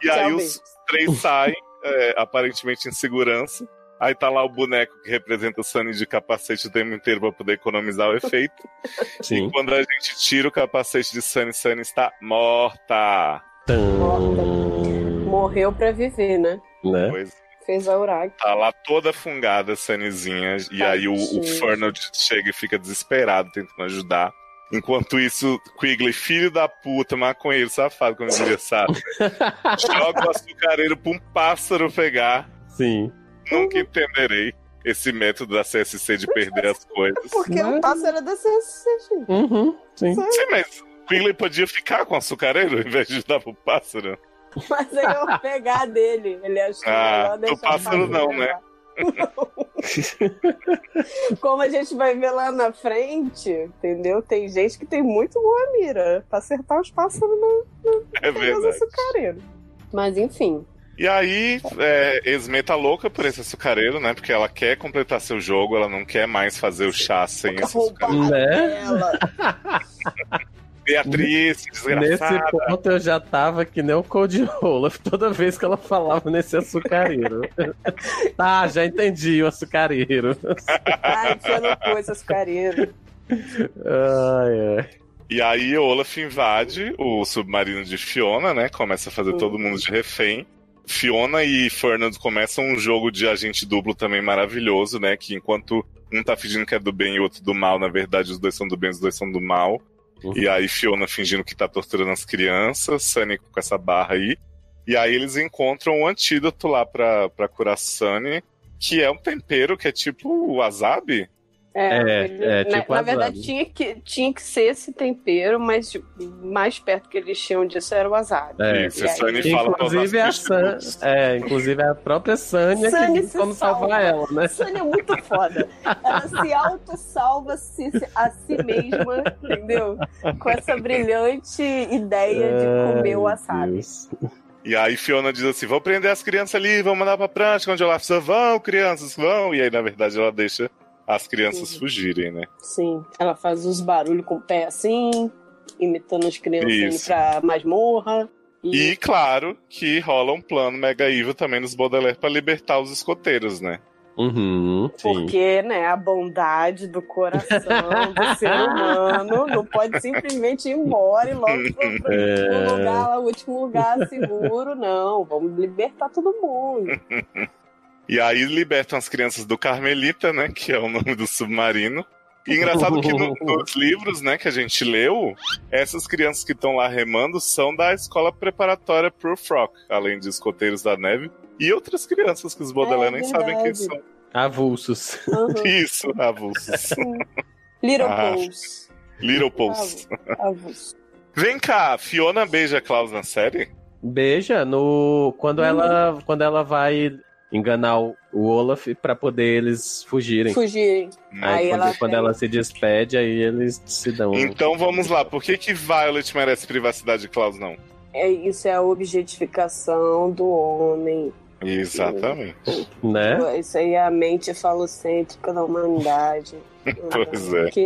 E aí Tchau, os três saem, é, aparentemente em segurança. Aí tá lá o boneco que representa o Sunny de capacete o tempo inteiro pra poder economizar o efeito. Sim. E quando a gente tira o capacete de Sunny, Sunny está morta. Morreu pra viver, né? Né? Pois Fez a Urag. tá lá toda fungada, Sunnyzinha. E aí o, o. Fernald chega e fica desesperado, tentando ajudar. Enquanto isso, Quigley, filho da puta, maconheiro, safado, como diria sabe, (laughs) joga o açucareiro pra um pássaro pegar. Sim. Nunca entenderei esse método da CSC de perder as coisas. Porque o pássaro é da CSC, gente. Uhum, sim. Sim, mas Quigley podia ficar com o açucareiro ao invés de dar pro pássaro? (laughs) Mas aí eu vou pegar dele. Ele achou Ah, melhor deixar o pássaro não, levar. (laughs) Como a gente vai ver lá na frente, entendeu? Tem gente que tem muito boa mira pra acertar os pássaros no É pegar os verdade. açucareiros. Mas enfim. E aí, é, Esme tá louca por esse açucareiro, né? Porque ela quer completar seu jogo, ela não quer mais fazer o chá sem esse açucareiro. Né? ela. (laughs) Beatriz, Nesse desgraçada. ponto eu já tava que nem o Cold Roller toda vez que ela falava nesse açucareiro. tá, (laughs) já entendi o açucareiro. Ai, esse açucareiro. Ai, ai. E aí, Olaf invade o submarino de Fiona, né? Começa a fazer todo mundo de refém. Fiona e Fernand começam um jogo de agente duplo também maravilhoso, né? Que enquanto um tá fingindo que é do bem e o outro do mal, na verdade os dois são do bem, os dois são do mal. Uhum. E aí Fiona fingindo que tá torturando as crianças, Sunny com essa barra aí. E aí eles encontram um antídoto lá pra, pra curar Sunny, que é um tempero que é tipo o wasabi. É, ele- é, na, tipo na wasabi. verdade, tinha que, tinha que ser esse tempero, mas tipo, mais perto que eles tinham disso era o wasabi. É, Isso, a Sunny aí- fala Inclusive a, os San... é, inclusive a própria Sânia que Sunny se como salvar salva. ela, né? Sônia é muito foda. Ela se auto-salva -se a si mesma, entendeu? Com essa brilhante ideia de comer o wasabi. Deus. E aí Fiona diz assim: vou prender as crianças ali, vamos mandar pra prancha, onde ela precisa, vão, crianças, vão. E aí, na verdade, ela deixa as crianças Uhum. fugirem, né? Sim, ela faz os barulhos com o pé assim, imitando as crianças indo Isso. pra masmorra. E claro que rola um plano mega evil também nos Baudelaire pra libertar os escoteiros, né? Uhum, sim. Porque, né, a bondade do coração (laughs) do ser humano não pode simplesmente ir embora e logo pro, É. lugar, o último lugar seguro, não. Vamos libertar todo mundo. (laughs) E aí libertam as crianças do Carmelita, né? Que é o nome do submarino. E engraçado que no- (laughs) nos livros, né, que a gente leu, essas crianças que estão lá remando são da escola preparatória pro Frock, além de escoteiros da neve. E outras crianças que os Baudelaire nem sabem quem verdade. são. Avulsos. Uhum. (laughs) Isso, avulsos. Little Ah. Pose. Little Post. Avulso. Vem cá, Fiona beija Klaus na série? Beija no quando ela quando ela vai enganar o o Olaf pra poder eles fugirem. Fugirem. Aí, Aí quando, ela quando ela se despede, aí eles se dão. Então vamos lá, por que que Violet merece privacidade e Klaus não? É, isso é a objetificação do homem. Exatamente. Né? Isso aí é a mente falocêntrica da humanidade. (laughs) Pois é. Que-.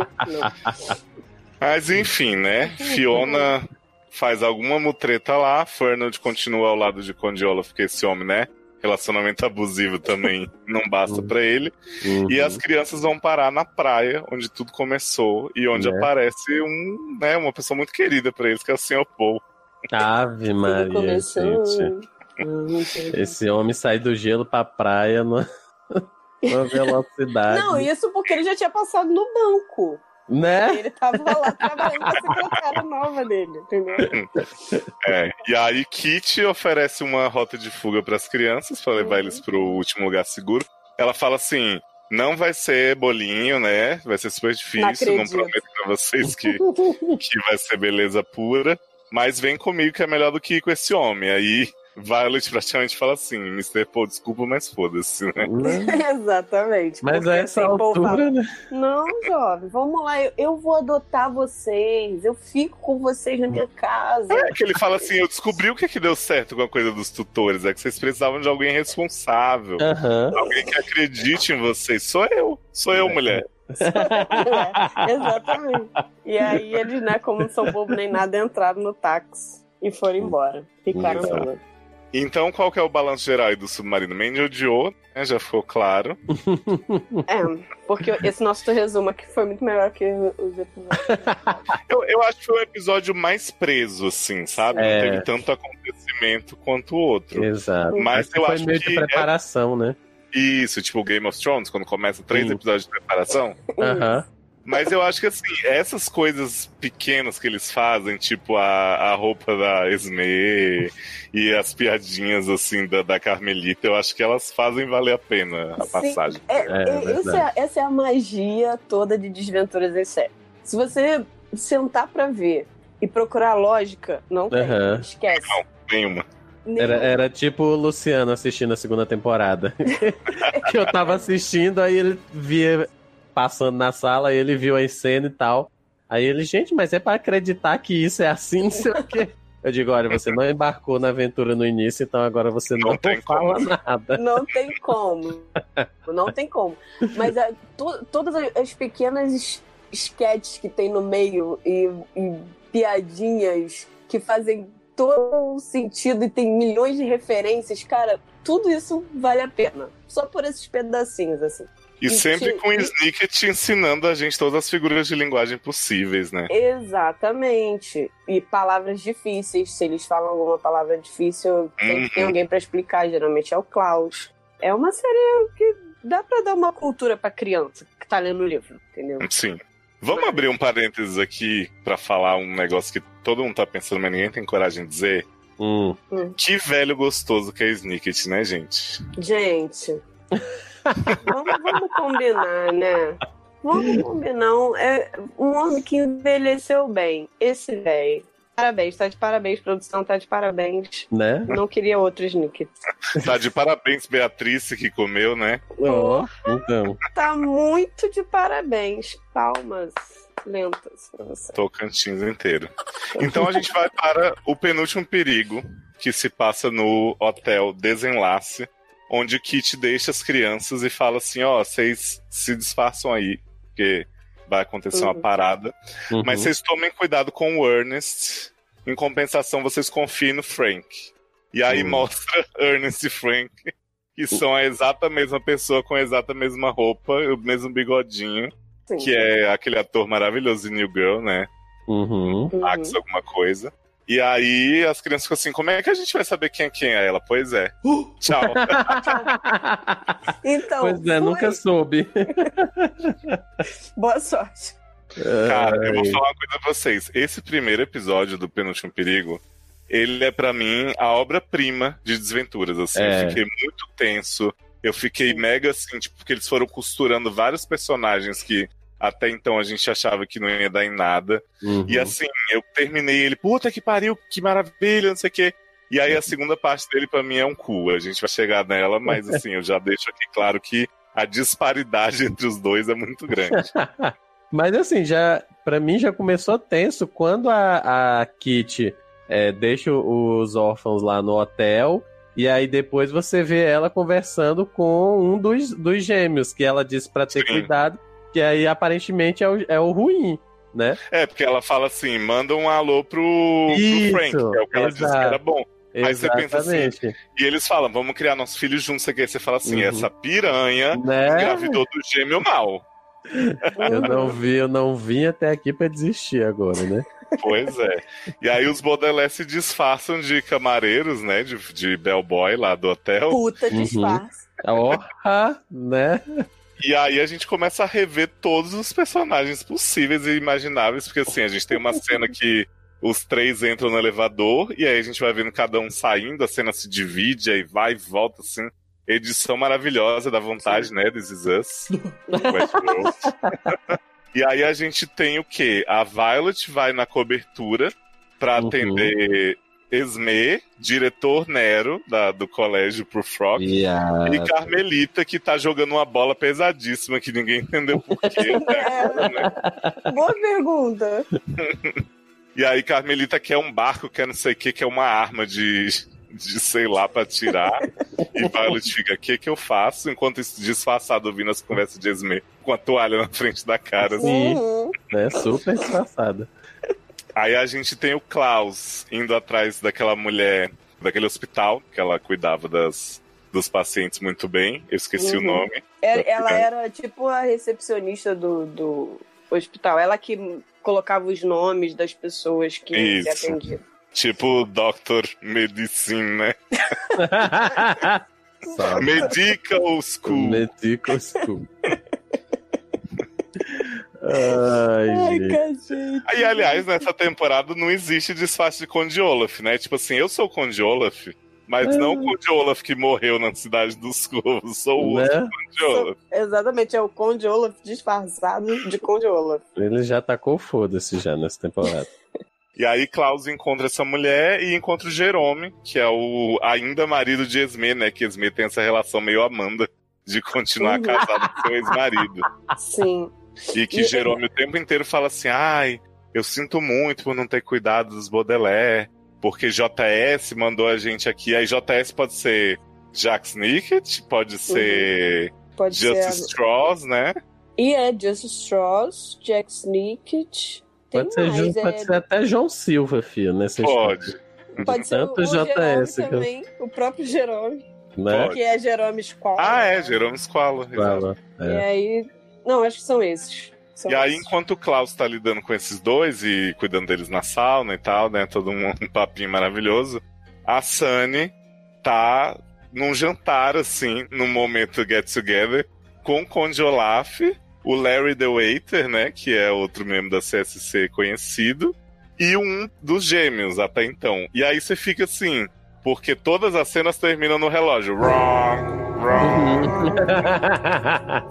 Mas enfim, né? Fiona faz alguma mutreta lá, Fernand continua ao lado de Conde Olaf, porque esse homem, né? Relacionamento abusivo também (laughs) não basta pra ele. Uhum. E as crianças vão parar na praia, onde tudo começou, e onde Né? aparece um, né, uma pessoa muito querida pra eles, que é o Sr. Paul. Ave Maria, gente. Esse homem sai do gelo pra praia numa, (laughs) numa velocidade. Não, isso porque ele já tinha passado no banco. Né? Ele tava lá trabalhando com a secretária nova dele, entendeu? É, e aí Kitty oferece uma rota de fuga pras crianças pra levar Uhum. eles pro último lugar seguro. Ela fala assim: não vai ser bolinho, né? Vai ser super difícil. Não, acredito. prometo pra vocês que, (laughs) que vai ser beleza pura. Mas vem comigo que é melhor do que ir com esse homem. Aí Violet praticamente fala assim: Mr. Paul, desculpa, mas foda-se, né? (laughs) Exatamente. Mas a essa assim, o povo fala, altura, né? Não, jovem, vamos lá, eu, eu vou adotar vocês, eu fico com vocês na minha casa. É que ele fala assim: eu descobri o que, que deu certo com a coisa dos tutores. É que vocês precisavam de alguém responsável. Aham. Alguém que acredite em vocês. Sou eu. Sou eu, mulher. É, (laughs) exatamente. E aí eles, né, como não são bobo nem nada, entraram no táxi e foram embora. Ficaram Exato. Então, qual que é o balanço geral aí do submarino? Mandy odiou, né? Já ficou claro. (laughs) É, porque esse nosso resumo aqui foi muito melhor que os episódios. (laughs) Eu, eu acho que foi o episódio mais preso, assim, sabe? É. Não teve tanto acontecimento quanto o outro. Exato. Mas eu foi acho meio que de é- preparação, né? Isso, tipo Game of Thrones, quando começa três Sim. episódios de preparação. Aham. Mas eu acho que, assim, essas coisas pequenas que eles fazem, tipo a, a roupa da Esme e as piadinhas, assim, da, da Carmelita, eu acho que elas fazem valer a pena a Sim. passagem. É, É, é, verdade. esse é- essa é a magia toda de Desventuras em Série. Se você sentar pra ver e procurar lógica, não tem. Aham. Esquece. Não. Nenhuma. Era, era tipo o Luciano assistindo a segunda temporada. (laughs) que eu tava assistindo, aí ele via passando na sala, ele viu a cena e tal. Aí ele, gente, mas é pra acreditar que isso é assim, não sei o quê. Eu digo, olha, você não embarcou na aventura no início, então agora você Não não, tem fala como. nada. Não tem como. Não tem como. Mas é, to- todas as- as pequenas es- sketches que tem no meio e, e piadinhas que fazem todo sentido e tem milhões de referências, cara, tudo isso vale a pena. Só por esses pedacinhos, assim. E E sempre te- com o Snicket ensinando a gente todas as figuras de linguagem possíveis, né? Exatamente. E palavras difíceis, se eles falam alguma palavra difícil, Uhum. tem alguém pra explicar, geralmente é o Klaus. É uma série que dá pra dar uma cultura pra criança que tá lendo o livro, entendeu? Sim. Vamos abrir um parênteses aqui pra falar um negócio que todo mundo tá pensando, mas ninguém tem coragem de dizer. Hum. Que velho gostoso que é Snicket, né, gente? Gente, (laughs) vamos, vamos combinar, né? Vamos combinar. um- É um homem que envelheceu bem. Esse velho. Parabéns, tá de parabéns, produção, tá de parabéns. Né? Não queria outro Snicket. Tá de parabéns, Beatriz, que comeu, né? Ó, então. Tá muito de parabéns. Palmas lentas pra você. Tocantins inteiro. Então a gente vai para o penúltimo perigo, que se passa no hotel Desenlace, onde o Kit deixa as crianças e fala assim: ó, vocês se disfarçam aí, porque vai acontecer uma Uhum. parada. Uhum. Mas vocês tomem cuidado com o Ernest. Em compensação, vocês confiem no Frank. E aí Hum. mostra (laughs) Ernest e Frank que são a exata mesma pessoa com a exata mesma roupa, o mesmo bigodinho, Sim. que é aquele ator maravilhoso de New Girl, né? Uhum. Uhum. Max alguma coisa. E aí as crianças ficam assim, como é que a gente vai saber quem é quem é ela? Pois é. Tchau. (laughs) Então, pois é, foi. nunca soube. (laughs) Boa sorte. Cara, eu vou falar uma coisa pra vocês. Esse primeiro episódio do Penúltimo Perigo, ele é pra mim a obra-prima de desventuras, assim. É. Eu fiquei muito tenso. Eu fiquei mega assim, tipo, porque eles foram costurando vários personagens que até então a gente achava que não ia dar em nada. Uhum. E assim, eu terminei ele, puta que pariu, que maravilha, não sei o quê. E aí a segunda parte dele pra mim é um cu. A gente vai chegar nela, mas assim, eu já deixo aqui claro que a disparidade (laughs) entre os dois é muito grande. (laughs) Mas assim, já para mim já começou tenso quando a, a Kitty é, deixa os órfãos lá no hotel. E aí depois você vê ela conversando com um dos, dos gêmeos, que ela disse pra ter Sim. cuidado, que aí aparentemente é o, é o ruim, né? É, porque ela fala assim, manda um alô pro, pro Isso, Frank, que é o que ela disse que exato. era bom. Aí você pensa assim, Exatamente. E eles falam, vamos criar nossos filhos juntos, você quer? Você fala assim, Uhum. essa piranha né? engravidou do gêmeo mal. (laughs) Eu não vi, eu não vim até aqui pra desistir agora, né? Pois é. E aí os Baudelaire se disfarçam de camareiros, né? De, de bellboy lá do hotel. Puta Uhum. disfarce. Orra, né? E aí a gente começa a rever todos os personagens possíveis e imagináveis, porque assim, a gente tem uma cena que os três entram no elevador e aí a gente vai vendo cada um saindo, a cena se divide, aí vai e volta, assim. Edição maravilhosa, da vontade, né? This is Us. (laughs) E aí a gente tem o quê? A Violet vai na cobertura pra Uhum. Esme, diretor Nero da, do colégio pro Frog. E a... E Carmelita, que tá jogando uma bola pesadíssima, que ninguém (laughs) entendeu por quê. É, boa pergunta. E aí Carmelita quer um barco, quer não sei o que, quer uma arma de, de sei lá, pra tirar. e Violet fica, o que que eu faço? Enquanto isso, disfarçado, ouvindo as conversas de Esme, com a toalha na frente da cara. assim. Sim. Uhum. né? Super disfarçada. Aí a gente tem o Klaus indo atrás daquela mulher, daquele hospital, que ela cuidava das, dos pacientes muito bem. Eu esqueci Uhum. o nome. É- Ela era tipo a recepcionista do, do hospital. Ela que colocava os nomes das pessoas que Isso. se atendiam. Tipo Dr. Medicine, né? (laughs) Medical School. Medical School. Ai, Ai, gente. cacete. Aí, aliás, nessa temporada não existe disfarce de Conde Olaf, né? Tipo assim, eu sou o Conde Olaf, mas É. não o Conde Olaf que morreu na Cidade dos Corvos, sou o outro Né? Conde Olaf. Exatamente, é o Conde Olaf disfarçado de Conde Olaf. Ele já tacou foda-se já nessa temporada. (laughs) E aí Klaus encontra essa mulher e encontra o Jerome, que é o ainda marido de Esme, né? Que Esme tem essa relação meio Amanda de continuar casado com seu ex-marido. Sim. E que E- Jerome o tempo inteiro fala assim: ai, eu sinto muito por não ter cuidado dos Baudelaire, porque JS mandou a gente aqui. Aí JS pode ser Jack Snicket, pode ser Pode Justice ser. Strauss, né? E é Justice Strauss, Jack Snicket. Tem Pode ser, mais, Ju- é- pode ser até João Silva, filho, nessa Pode. história. Pode ser Tanto o, o Jerome JS que eu- também, o próprio Jerome, Né? Pode. que é Jerome Squall. Ah, é, Jerome Squalo. Fala. E É. aí. Não, acho que são esses. São E aí, esses. enquanto o Klaus tá lidando com esses dois e cuidando deles na sauna e tal, né? Todo um, um papinho maravilhoso, a Sunny tá num jantar, assim, num momento get together, com o Conde Olaf, o Larry the Waiter, né? Que é outro membro da CSC conhecido, e um dos gêmeos até então. E aí você fica assim, porque todas as cenas terminam no relógio. Wrong, wrong.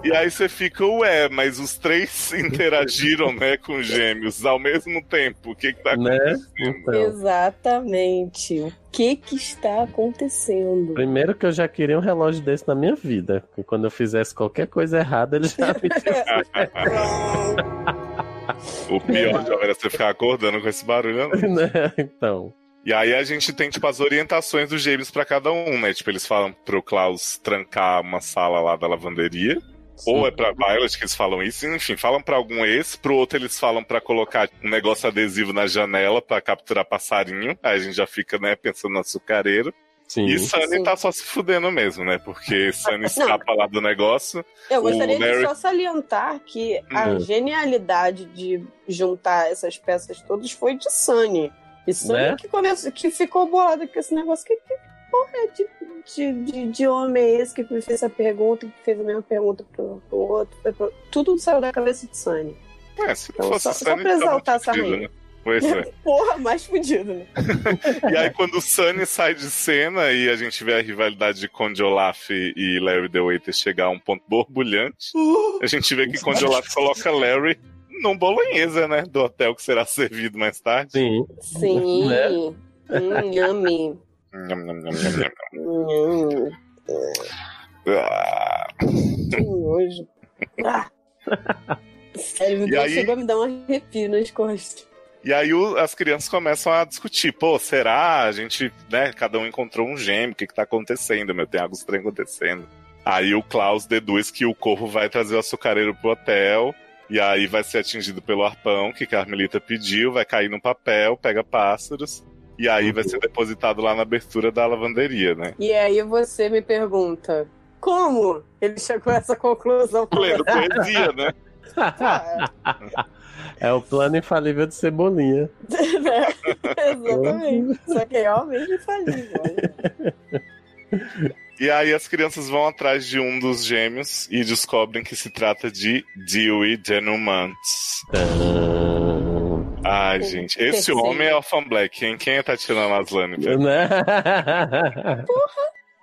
E aí você fica, ué, mas os três (laughs) interagiram, né, com gêmeos ao mesmo tempo. O que que tá né? acontecendo? Então, Exatamente. O que que está acontecendo? primeiro que eu já queria um relógio desse na minha vida. Que quando eu fizesse qualquer coisa errada, ele já me (laughs) O pior de era você ficar acordando com esse barulho. né? (laughs) né? Então. E aí a gente tem, tipo, as orientações dos gêmeos pra cada um, né? Tipo, eles falam pro Klaus trancar uma sala lá da lavanderia. Ou é pra Violet que eles falam isso, enfim, falam pra algum ex, pro outro eles falam pra colocar um negócio adesivo na janela pra capturar passarinho. Aí a gente já fica, né, pensando no açucareiro. Sim. E Sunny Sim. tá só se fudendo mesmo, né? Porque Sunny escapa lá do negócio. Eu gostaria Larry- de só salientar que a Hum. genialidade de juntar essas peças todas foi de Sunny. Sunny Né? que, começou, que ficou bolada com esse negócio. Que, que porra é de, de, de, de homem é esse que me fez essa pergunta, que fez a mesma pergunta pro, pro outro? Pro- Tudo saiu da cabeça de Sunny. É, se não Então, fosse só- só Sunny, pra tava exaltar essa rainha. né? Pois é. (laughs) Porra, mais fudido, né? (laughs) E aí, quando o Sunny sai de cena e a gente vê a rivalidade de Conde Olaf e Larry the Waiter chegar a um ponto borbulhante, a gente vê que Conde Olaf coloca Larry num bolonhesa, né? Do hotel que será servido mais tarde. Sim. Sim. Né? Hum, yummy. Nham, nham, nham, nham, nham. Hum, Ah. que nojo. Ah. (laughs) Sério, E aí- chegou a me dar um arrepio nas costas. E aí o- as crianças começam a discutir, pô, será? A gente, né, cada um encontrou um gêmeo, o que que tá acontecendo, meu? Tem algo estranho acontecendo. Aí o Klaus deduz que o corvo vai trazer o açucareiro pro hotel, e aí vai ser atingido pelo arpão que Carmelita pediu, vai cair no papel, pega pássaros, e aí vai ser depositado lá na abertura da lavanderia, né? E aí você me pergunta, como ele chegou a essa conclusão? (laughs) Lendo poesia, né? (laughs) É o plano infalível de Cebolinha. né? (laughs) Exatamente. Só que é realmente infalível. E aí as crianças vão atrás de um dos gêmeos e descobrem que se trata de Dewey Denumants. Tã. Ai, gente. Esse homem é Orphan Black, hein? Quem é Tatiana Maslany? Né? (laughs)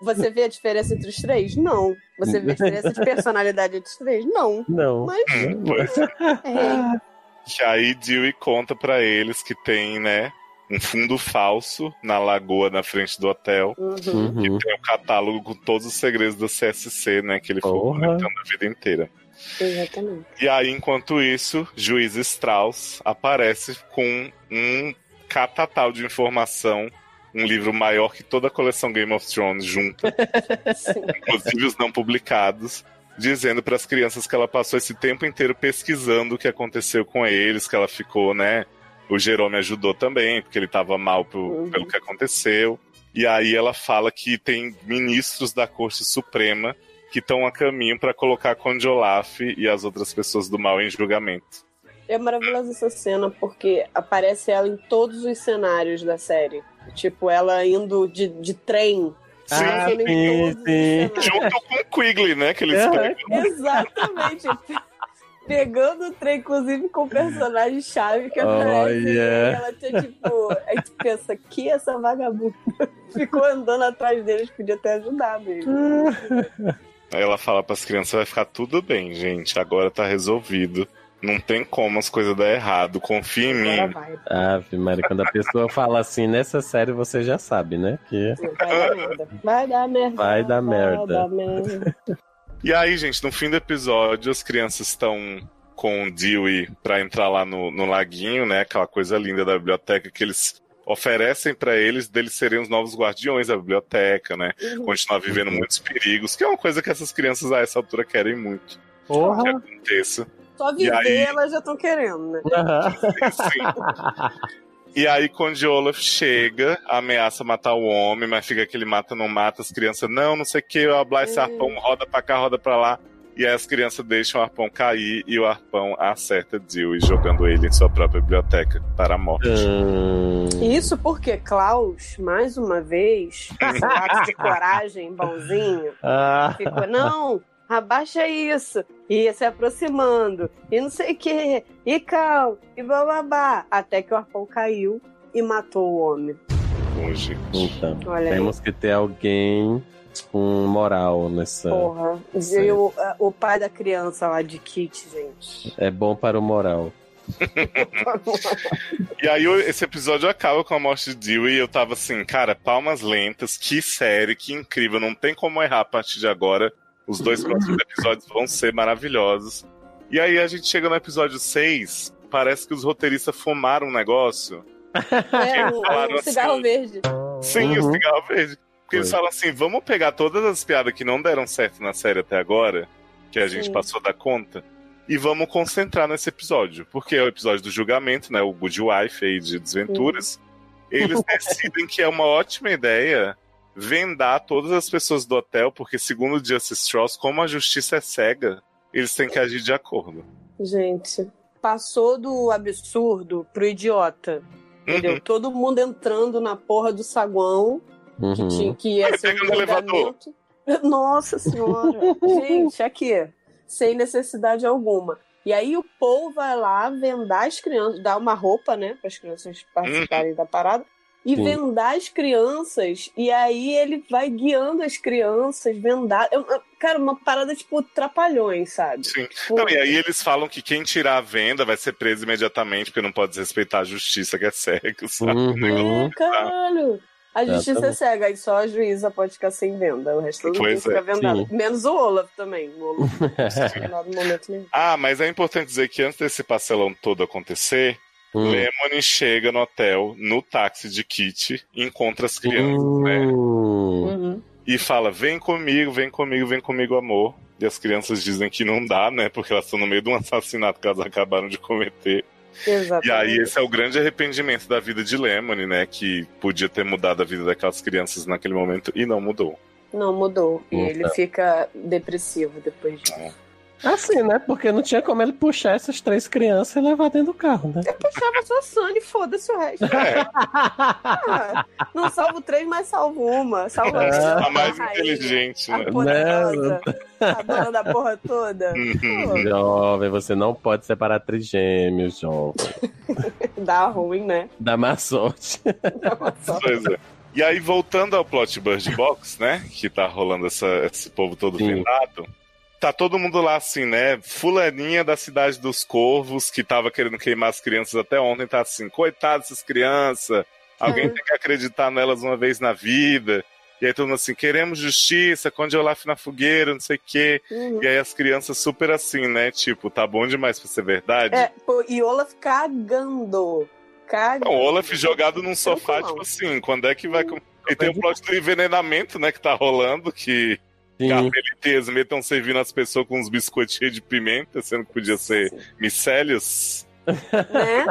Você vê a diferença entre os três? Não. Você vê a diferença de personalidade entre os três? Não. Não. Mas Hum, pois é. é. Que aí Dewey conta pra eles que tem, né, um fundo falso na lagoa na frente do hotel. Uhum. Uhum. Tem um catálogo com todos os segredos do CSC, né? Que ele foi comentando a vida inteira. Exatamente. E aí, enquanto isso, Juiz Strauss aparece com um catatal de informação, um livro maior que toda a coleção Game of Thrones junta, (laughs) Sim. inclusive os não publicados, dizendo para as crianças que ela passou esse tempo inteiro pesquisando o que aconteceu com eles, que ela ficou, né? O Jerome ajudou também, porque ele estava mal pro- Uhum. pelo que aconteceu. E aí ela fala que tem ministros da Corte Suprema que estão a caminho para colocar Conde Olaf e as outras pessoas do mal em julgamento. É maravilhosa essa cena porque aparece ela em todos os cenários da série. Tipo, ela indo de, de trem. Ah, sim, os sim. cenários. Junto com o Quigley, né? Que eles É. pegam. Exatamente. Pegando o trem, inclusive, com o personagem-chave que aparece. Olha. E ela tinha, tipo... Aí tu pensa, que essa vagabunda (laughs) ficou andando atrás deles, podia ter ajudado ele. Aí ela fala para as crianças: vai ficar tudo bem, gente. Agora tá resolvido. Não tem como as coisas dar errado. Confia em mim. vai. Ave Maria, quando a pessoa fala assim nessa série, você já sabe, né? Que Vai dar merda. Vai dar merda. Vai dar merda. Vai dar merda. E aí, gente, no fim do episódio, as crianças estão com o Dewey pra entrar lá no, no laguinho, né? Aquela coisa linda da biblioteca que eles oferecem pra eles, deles serem os novos guardiões da biblioteca, né? Uhum. Continuar vivendo muitos perigos, que é uma coisa que essas crianças a essa altura querem muito que porra. aconteça. Só viver aí? elas já estão querendo, né? Aham. Sim. (laughs) E aí, quando Olaf chega, ameaça matar o homem, mas fica que ele mata, não mata as crianças. Não, não sei o que, o esse Hum. arpão roda pra cá, roda pra lá. E aí as crianças deixam o arpão cair e o arpão acerta Dewey, jogando ele em sua própria biblioteca para a morte. Hum. Isso porque Klaus, mais uma vez, esse de coragem bonzinho, Ah, ficou, não, abaixa isso, e ia se aproximando, e não sei o que, e cal, e bababá, até que o arpão caiu e matou o homem. Hoje. então, Olha aí. temos que ter alguém com moral nessa. Porra. E o, o pai da criança lá de Kit, gente. É bom para o moral. (laughs) E aí esse episódio acaba com a morte de Dewey e eu tava assim, cara, palmas lentas, que série, que incrível, não tem como errar a partir de agora. Os dois (laughs) próximos episódios vão ser maravilhosos. E aí a gente chega no episódio 6, parece que os roteiristas fumaram um negócio. É, um, falaram um cigarro assim. verde. Sim, o Uhum. cigarro verde. Porque eles Foi. falam assim, vamos pegar todas as piadas que não deram certo na série até agora, que a gente Sim. passou da conta, e vamos concentrar nesse episódio. Porque é o episódio do julgamento, né? O Good Wife aí de desventuras. Eles (laughs) decidem que é uma ótima ideia vendar todas as pessoas do hotel, porque segundo o Justice Strauss, como a justiça é cega, eles têm que agir de acordo. Gente, passou do absurdo pro idiota. Entendeu? Uhum. Todo mundo entrando na porra do saguão que, Uhum. tinha, que ia ser um elevador. Nossa senhora! (laughs) Gente, aqui, sem necessidade alguma. E aí o Paul vai lá vendar as crianças, dar uma roupa, né, para as crianças participarem da parada. E Sim. vendar as crianças, e aí ele vai guiando as crianças, vendar. é uma- Cara, uma parada tipo trapalhões, sabe? Sim. Tipo, Não, e aí eles falam que quem tirar a venda vai ser preso imediatamente, porque não pode desrespeitar a justiça que é cego, sabe? Uhum. É, caralho. A justiça é Exatamente. cega, e só a juíza pode ficar sem venda. O resto todo mundo fica é, vendado. sim. Menos o Olaf também. O Olaf não (laughs) foi vendado no momento nenhum. Ah, mas é importante dizer que antes desse parcelão todo acontecer, Hum. Lemony chega no hotel, no táxi de Kitty, e encontra as crianças, né? Hum. Uhum. E fala: vem comigo, vem comigo, vem comigo, amor. E as crianças dizem que não dá, né? Porque elas estão no meio de um assassinato que elas acabaram de cometer. Exatamente. E aí, esse é o grande arrependimento da vida de Lemony, né? Que podia ter mudado a vida daquelas crianças naquele momento e não mudou. Não, mudou. E Hum, ele fica depressivo depois disso. Assim, né? Porque não tinha como ele puxar essas três crianças e levar dentro do carro, né? Eu puxava só a Sunny, foda-se o resto. É, Ah, não salvo três, mas salvo uma. Salvo a, É. a mais rainha, inteligente, A né? poderosa, a dona da porra toda. Uhum. Pô, Jovem, você não pode separar trigêmeos, jovem. (laughs) dá ruim, né? Dá má sorte. Dá uma sorte. Pois é. E aí, voltando ao plot Bird Box, né? Que tá rolando essa, esse povo todo Sim. vendado. Tá todo mundo lá assim, né? Fulaninha da cidade dos corvos, que tava querendo queimar as crianças até ontem, tá assim, coitado dessas crianças. Alguém Uhum. tem que acreditar nelas uma vez na vida. E aí todo mundo assim, queremos justiça, conde Olaf na fogueira, não sei o quê. Uhum. E aí as crianças super assim, né? Tipo, tá bom demais pra ser verdade. É, pô, e Olaf cagando. Cagando. Não, Olaf jogado num sofá, tipo assim, quando é que vai. com- E tem o plot do envenenamento, né, que tá rolando, que Sim. Carmelita e estão servindo as pessoas com uns biscoitinhos de pimenta, sendo que podia ser micélios. (laughs) Né?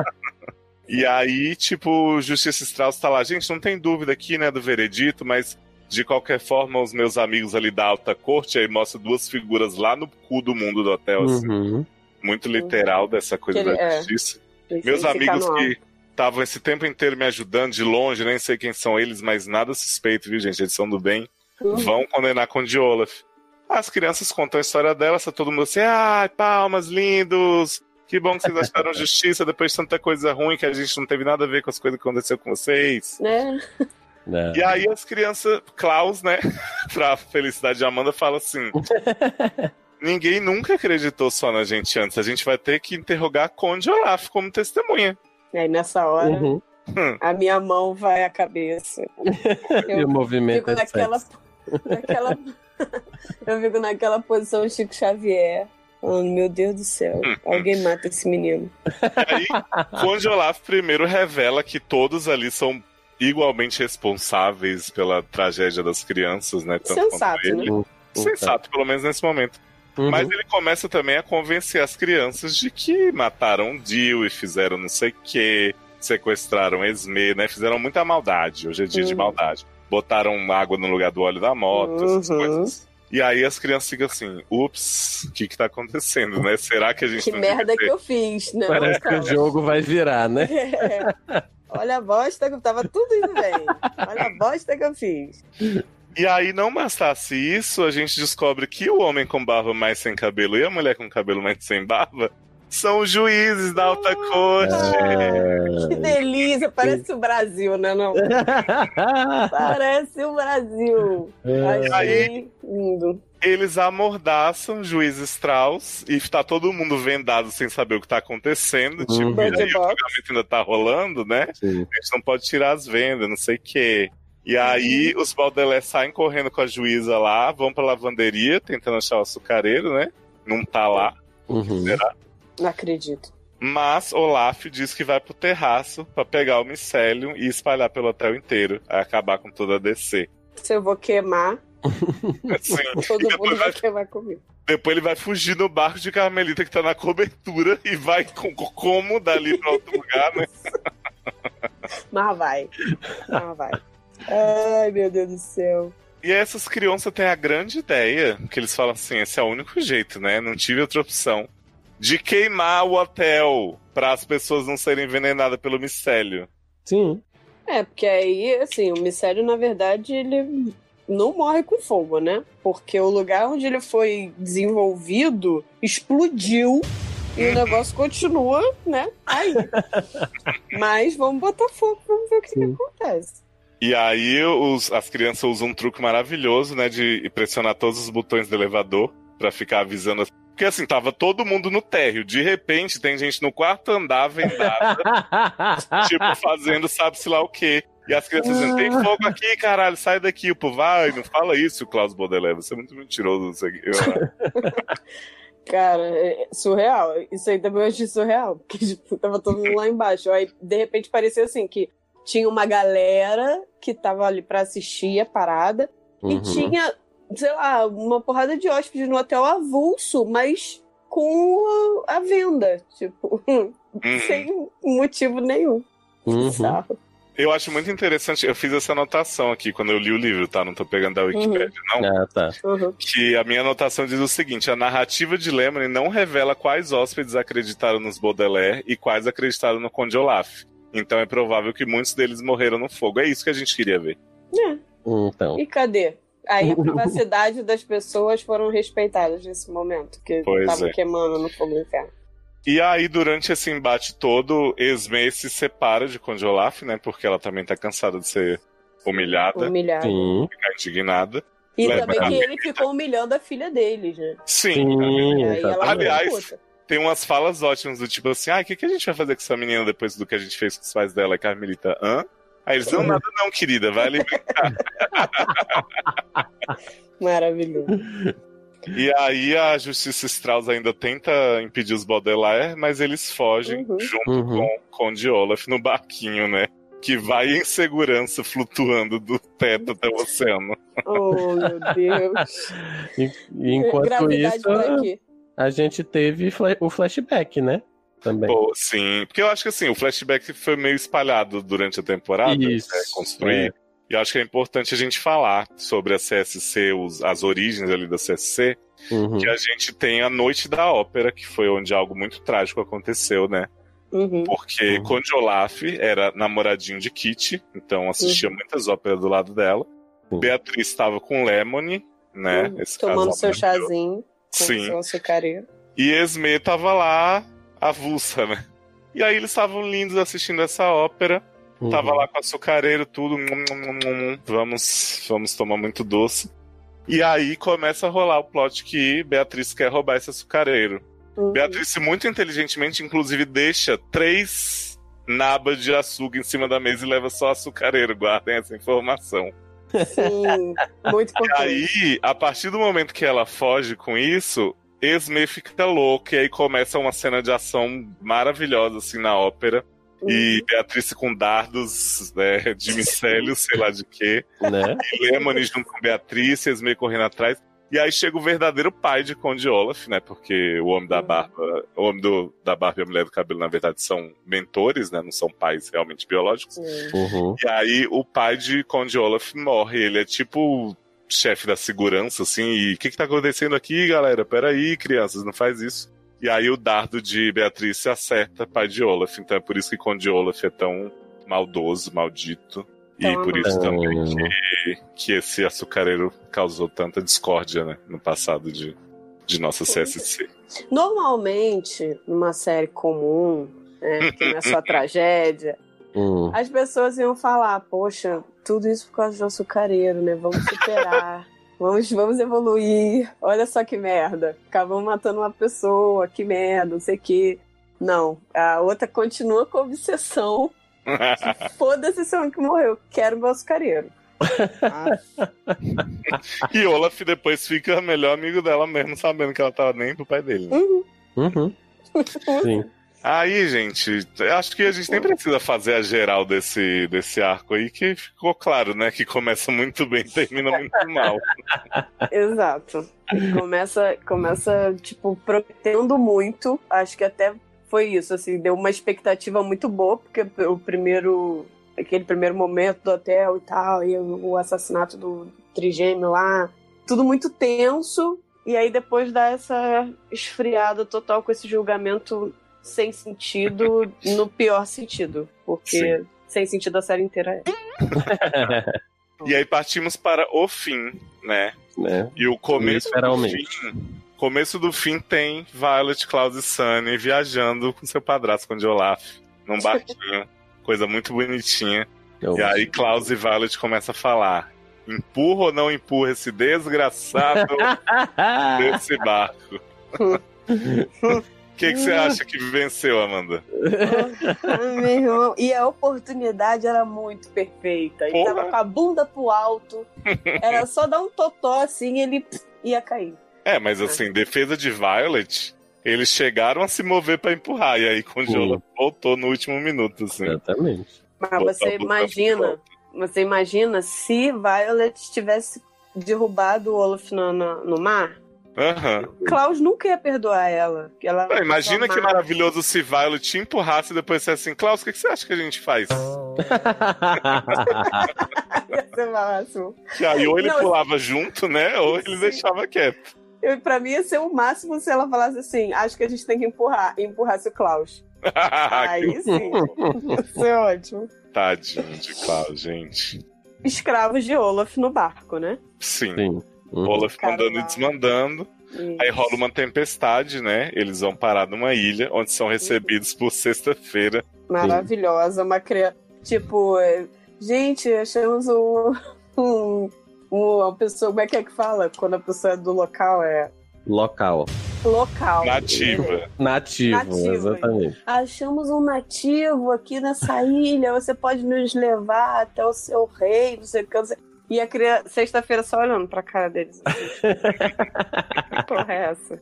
E aí, tipo, Justiça Strauss tá lá. Gente, não tem dúvida aqui, né, do veredito, mas de qualquer forma, os meus amigos ali da alta corte, aí mostra duas figuras lá no cu do mundo do hotel, assim, Uhum. muito literal dessa coisa ele- da é. justiça. Ele Meus amigos que estavam esse tempo inteiro me ajudando de longe, nem sei quem são eles, mas nada suspeito, viu, gente? Eles são do bem. Alto. Vão condenar Conde Olaf. As crianças contam a história delas, tá todo mundo assim, ai, palmas, lindos! Que bom que vocês acharam justiça depois de tanta coisa ruim que a gente não teve nada a ver com as coisas que aconteceu com vocês. Né? (laughs) É. E aí as crianças, Klaus, né, (laughs) pra felicidade de Amanda, fala assim: (laughs) Ninguém nunca acreditou só na gente antes. A gente vai ter que interrogar Conde Olaf como testemunha. E aí nessa hora, Uhum. a minha mão vai à cabeça. E o Eu movimento fico é naquela. Naquela. (laughs) eu fico naquela posição Chico Xavier. Falando, meu Deus do céu, alguém mata esse menino. Aí, Conde Olaf primeiro revela que todos ali são igualmente responsáveis pela tragédia das crianças, né? Tanto Sensato, ele. né? Sensato, pelo menos nesse momento. Uhum. Mas ele começa também a convencer as crianças de que mataram Dio e fizeram não sei o que, sequestraram Esme, né? Fizeram muita maldade. Hoje é dia de Uhum. maldade. Botaram água no lugar do óleo da moto, essas Uhum. coisas. E aí as crianças ficam assim, ups, o que que tá acontecendo, né? Será que a gente Que merda que eu fiz, né? Parece que o jogo vai virar, né? (laughs) É. Olha a bosta que tava tudo indo bem. Olha a bosta que eu fiz. E aí, não bastasse isso, a gente descobre que o homem com barba mais sem cabelo e a mulher com cabelo mais sem barba são os juízes da alta corte. É. Que delícia, parece o Brasil, né? Não? (laughs) Parece o Brasil. Achei Aí- lindo. Eles amordaçam o juiz Strauss e tá todo mundo vendado sem saber o que tá acontecendo. Tipo, Uhum. e aí Bird o julgamento ainda tá rolando, né? Sim. A gente não pode tirar as vendas, não sei o quê. E aí os Baldelé saem correndo com a juíza lá, vão pra lavanderia, tentando achar o açucareiro, né? Não tá lá. Uhum. Não acredito. Mas Olaf diz que vai pro terraço pra pegar o micélio e espalhar pelo hotel inteiro. Acabar com toda a DC. Se eu vou queimar, (laughs) Assim, todo mundo vai vai queimar comigo. Depois ele vai fugir no barco de Carmelita que tá na cobertura e vai com, como dali pra outro (laughs) lugar, né? Mas vai. Mas vai. Ai, meu Deus do céu. E essas crianças têm a grande ideia, que eles falam assim, esse é o único jeito, né? Não tive outra opção. De queimar o hotel para as pessoas não serem envenenadas pelo micélio. Sim. É, porque aí, assim, o mistério, na verdade, ele não morre com fogo, né? Porque o lugar onde ele foi desenvolvido explodiu e o negócio continua, né? Aí. (laughs) Mas vamos botar fogo, vamos ver o que, que acontece. E aí os, as crianças usam um truque maravilhoso, né? De pressionar todos os botões do elevador para ficar avisando. Porque assim, tava todo mundo no térreo. De repente, tem gente no quarto andar vendada, (laughs) tipo, fazendo sabe-se lá o quê. E as crianças dizendo, tem fogo aqui, caralho, sai daqui. O povo, vai, não fala isso, Klaus Baudelaire, você é muito mentiroso. Não sei o quê. Eu, (laughs) Cara, é surreal. Isso aí também eu achei surreal. Porque tipo, tava todo mundo lá embaixo. Aí, de repente, parecia assim que tinha uma galera que tava ali pra assistir a parada. Uhum. E tinha, sei lá, uma porrada de hóspedes no hotel avulso, mas com a, a venda. Tipo, (laughs) sem motivo nenhum. Uhum. Bizarro. eu acho muito interessante, eu fiz essa anotação aqui quando eu li o livro, tá? Não tô pegando da Wikipedia, não. Ah, tá. Uhum. Que a minha anotação diz o seguinte: a narrativa de Lemony não revela quais hóspedes acreditaram nos Baudelaire e quais acreditaram no Conde Olaf. Então é provável que muitos deles morreram no fogo. É isso que a gente queria ver. É. Então. E cadê? Aí a (laughs) privacidade das pessoas foram respeitadas nesse momento, que estavam é. queimando no fogo do inferno. E aí, durante esse embate todo, Esme se separa de Conde Olaf, né? Porque ela também tá cansada de ser humilhada, Humilhado. Sim. ficar indignada. E Leva também que ele ficou humilhando a filha deles, né? Sim. Sim, aí ela Aliás, puta. Tem umas falas ótimas do tipo assim, ah, o que, que a gente vai fazer com essa menina depois do que a gente fez com os pais dela? E Carmelita, hã? Aí eles, não, nada não, querida, vai ali brincar. (laughs) Maravilhoso. E aí a Justiça Strauss ainda tenta impedir os Baudelaire, mas eles fogem Uhum. junto Uhum. com o Conde Olaf no barquinho, né? Que vai em segurança flutuando do teto até o oceano. Oh, meu Deus. (laughs) E- e enquanto Gravidade isso, a gente teve o flashback, né? Também. Pô, sim, porque eu acho que assim, o flashback foi meio espalhado durante a temporada, Isso, né, construído. E eu acho que é importante a gente falar sobre a CSC, os- as origens ali da CSC, Uhum. que a gente tem a Noite da Ópera, que foi onde algo muito trágico aconteceu, né? Uhum. Porque Uhum. Conde Olaf era namoradinho de Kitty, então assistia muitas óperas do lado dela. Sim. Beatriz estava com Lemony, né? Uhum. Esse Tomando seu chazinho com Sim. seu açucareiro. E Esme tava lá, avulsa, né? E aí eles estavam lindos assistindo essa ópera. Uhum. Tava lá com açucareiro, tudo. Vamos, vamos tomar muito doce. E aí começa a rolar o plot que Beatriz quer roubar esse açucareiro. Uhum. Beatriz, muito inteligentemente, inclusive, deixa três nabas de açúcar em cima da mesa e leva só açucareiro. Guardem essa informação. Sim, muito (laughs) E importante. aí, a partir do momento que ela foge com isso, Esme fica louca e aí começa uma cena de ação maravilhosa, assim, na ópera. E Beatriz com dardos né, de micélio, sei lá de quê. Né? E Lemony junto com Beatriz, Esme correndo atrás. E aí chega o verdadeiro pai de Conde Olaf, né? Porque o homem da Uhum. barba, o homem do, da barba e a mulher do cabelo, na verdade, são mentores, né? Não são pais realmente biológicos. Uhum. E aí o pai de Conde Olaf morre. Ele é tipo chefe da segurança, assim. E o que, que tá acontecendo aqui, galera? Peraí, crianças, não faz isso. E aí o dardo de Beatriz se acerta pai de Olaf. Então é por isso que Conde Olaf é tão maldoso, maldito. E por isso também que, que esse açucareiro causou tanta discórdia, né? No passado de, de nossa CSC. Normalmente, numa série comum, né, que não é só (laughs) tragédia, Uhum. as pessoas iam falar, poxa, tudo isso por causa do açucareiro, né? Vamos superar. (laughs) Vamos, vamos evoluir. Olha só que merda. Acabamos matando uma pessoa, que merda, não sei o quê. Não, a outra continua com a obsessão. (laughs) Foda-se esse homem que morreu. Quero meu açucareiro. (laughs) E Olaf depois fica melhor amigo dela mesmo, sabendo que ela tava nem pro pai dele. né? uhum. Uhum. Sim. Aí, gente, acho que a gente nem precisa fazer a geral desse, desse arco aí, que ficou claro, né? Que começa muito bem e termina muito (laughs) mal. Exato. Começa, começa, tipo, prometendo muito. Acho que até foi isso, assim, deu uma expectativa muito boa, porque o primeiro aquele primeiro momento do hotel e tal, e o assassinato do trigêmeo lá. Tudo muito tenso. E aí depois dá essa esfriada total com esse julgamento sem sentido, no pior sentido. Porque Sim. sem sentido a série inteira é. (laughs) e aí partimos para o fim, né? né? E o começo do fim. Começo do fim tem Violet, Klaus e Sunny viajando com seu padrasto, com o Olaf, num barquinho. (laughs) coisa muito bonitinha. Eu e aí Klaus e Violet começam a falar. Empurra ou não empurra esse desgraçado (laughs) desse barco? O que, que você acha que venceu, Amanda? meu irmão, e a oportunidade era muito perfeita. Ele Porra. tava com a bunda pro alto. Era (laughs) só dar um totó assim e ele ia cair. É, mas assim, defesa de Violet, eles chegaram a se mover para empurrar. E aí congelou, voltou no último minuto, assim. Exatamente. Mas você imagina, você imagina se Violet tivesse derrubado o Olaf no, no, no mar? Uhum. Klaus nunca ia perdoar ela. ela Não, imagina que maravilhoso se Violet te empurrasse e depois dissesse assim: Klaus, o que, que, você acha que a gente faz? (laughs) ia ser máximo. Que aí ou ele Não, pulava junto, né? Ou ele sim. deixava quieto. Eu, pra mim ia ser o máximo se ela falasse assim: acho que a gente tem que empurrar. E empurrasse o Klaus. (laughs) aí sim. ia ser ótimo. Tadinho de Klaus, gente. Escravos de Olaf no barco, né? Sim. sim. Uhum. Olaf mandando e desmandando. Isso. Aí rola uma tempestade, né? Eles vão parar numa ilha, onde são recebidos por sexta-feira. Maravilhosa, uma criança. Tipo, gente, achamos (laughs) um, um, uma pessoa. Como é que é que fala? Quando a pessoa é do local é. Local. Local. Nativa. Nativo, nativo, exatamente. Achamos um nativo aqui nessa ilha. Você pode nos levar até o seu rei, não sei o que. E a criança, sexta-feira, só olhando pra cara deles. Assim. (laughs) que porra é essa?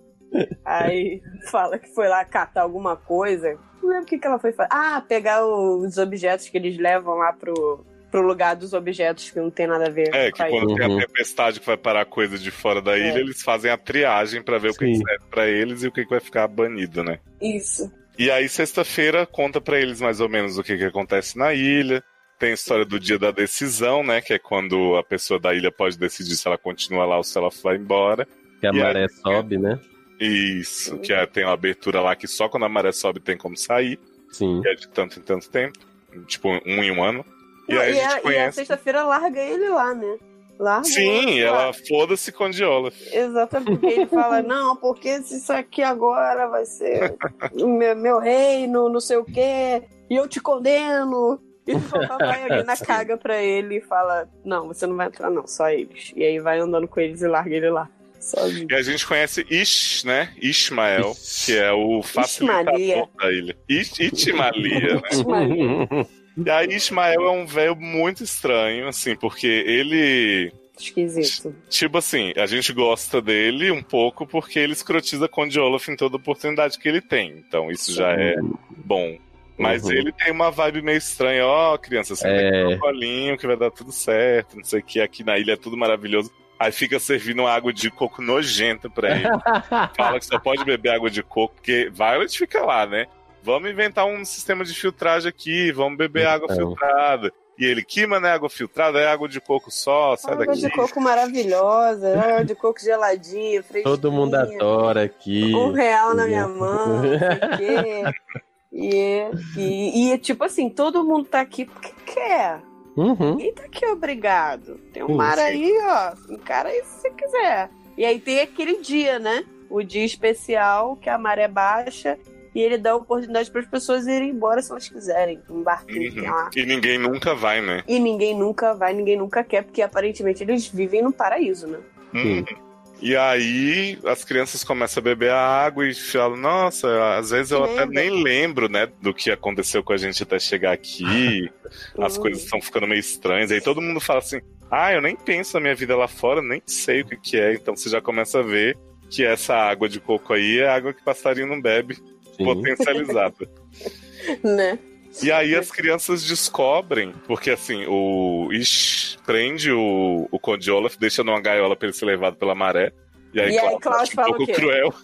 Aí fala que foi lá catar alguma coisa. Não lembro o que, que ela foi fazer. Ah, pegar os objetos que eles levam lá pro, pro lugar dos objetos que não tem nada a ver. É, que quando tem a uhum. tempestade que vai parar coisa de fora da ilha, é. eles fazem a triagem para ver Sim. o que serve pra eles e o que vai ficar banido, né? Isso. E aí, sexta-feira, conta para eles mais ou menos o que, que acontece na ilha. Tem a história do dia da decisão, né? Que é quando a pessoa da ilha pode decidir se ela continua lá ou se ela vai embora. Que a e maré aí, sobe, né? Isso, que é, tem uma abertura lá que só quando a maré sobe tem como sair. Sim. Que é de tanto em tanto tempo. Tipo, um em um ano. E, Não, aí a, a, conhece... a sexta-feira larga ele lá, né? Larga Sim, ela foda-se com Diola. Exatamente, porque ele fala, (laughs) não, porque isso aqui agora vai ser o meu, meu reino, não sei o quê, e eu te condeno. E o papai ali na (laughs) caga pra ele e fala: Não, você não vai entrar, não, só eles. E aí vai andando com eles e larga ele lá. Sozinho. E a gente conhece Ish, né? Ishmael, que é o facilitador da ilha. Ish, Itmalia, né? E aí Ismael é um velho muito estranho, assim, porque ele. Esquisito. Tipo assim, a gente gosta dele um pouco porque ele escrotiza Conde Olaf em toda oportunidade que ele tem. Então isso já é bom. Mas uhum. ele tem uma vibe meio estranha. Ó, oh, criança, você é... tem um colinho que vai dar tudo certo, não sei o que. Aqui na ilha é tudo maravilhoso. Aí fica servindo água de coco nojenta pra ele. (laughs) Fala que só pode beber água de coco, porque Violet fica lá, né? Vamos inventar um sistema de filtragem aqui, vamos beber água então. filtrada. E ele, que mano é água filtrada? É água de coco só, sai água daqui. Água de coco maravilhosa, água de coco geladinha, fresquinha. Todo mundo adora aqui. Um real na minha mão, não sei o quê. (laughs) E, e, e, tipo assim, todo mundo tá aqui porque quer. Uhum. Ninguém tá aqui obrigado. Tem um mar aí, ó. Encara aí se você quiser. E aí tem aquele dia, né? O dia especial que a maré baixa e ele dá oportunidade para as pessoas irem embora se elas quiserem. Um barquinho uhum. lá. E ninguém nunca vai, né? E ninguém nunca vai, ninguém nunca quer, porque aparentemente eles vivem no paraíso, né? Uhum. E aí as crianças começam a beber a água e falam, nossa, às vezes eu até nem lembro, né, do que aconteceu com a gente até chegar aqui. (laughs) As uhum. coisas estão ficando meio estranhas. Aí todo mundo fala assim, ah, eu nem penso na minha vida lá fora, nem sei o que, que é. Então você já começa a ver que essa água de coco aí é água que passarinho não bebe, Sim. potencializada. (laughs) né? E aí as crianças descobrem, porque assim, o Ish prende o, o Conde Olaf, deixa numa gaiola pra ele ser levado pela maré. E aí, e aí Klaus um fala pouco cruel.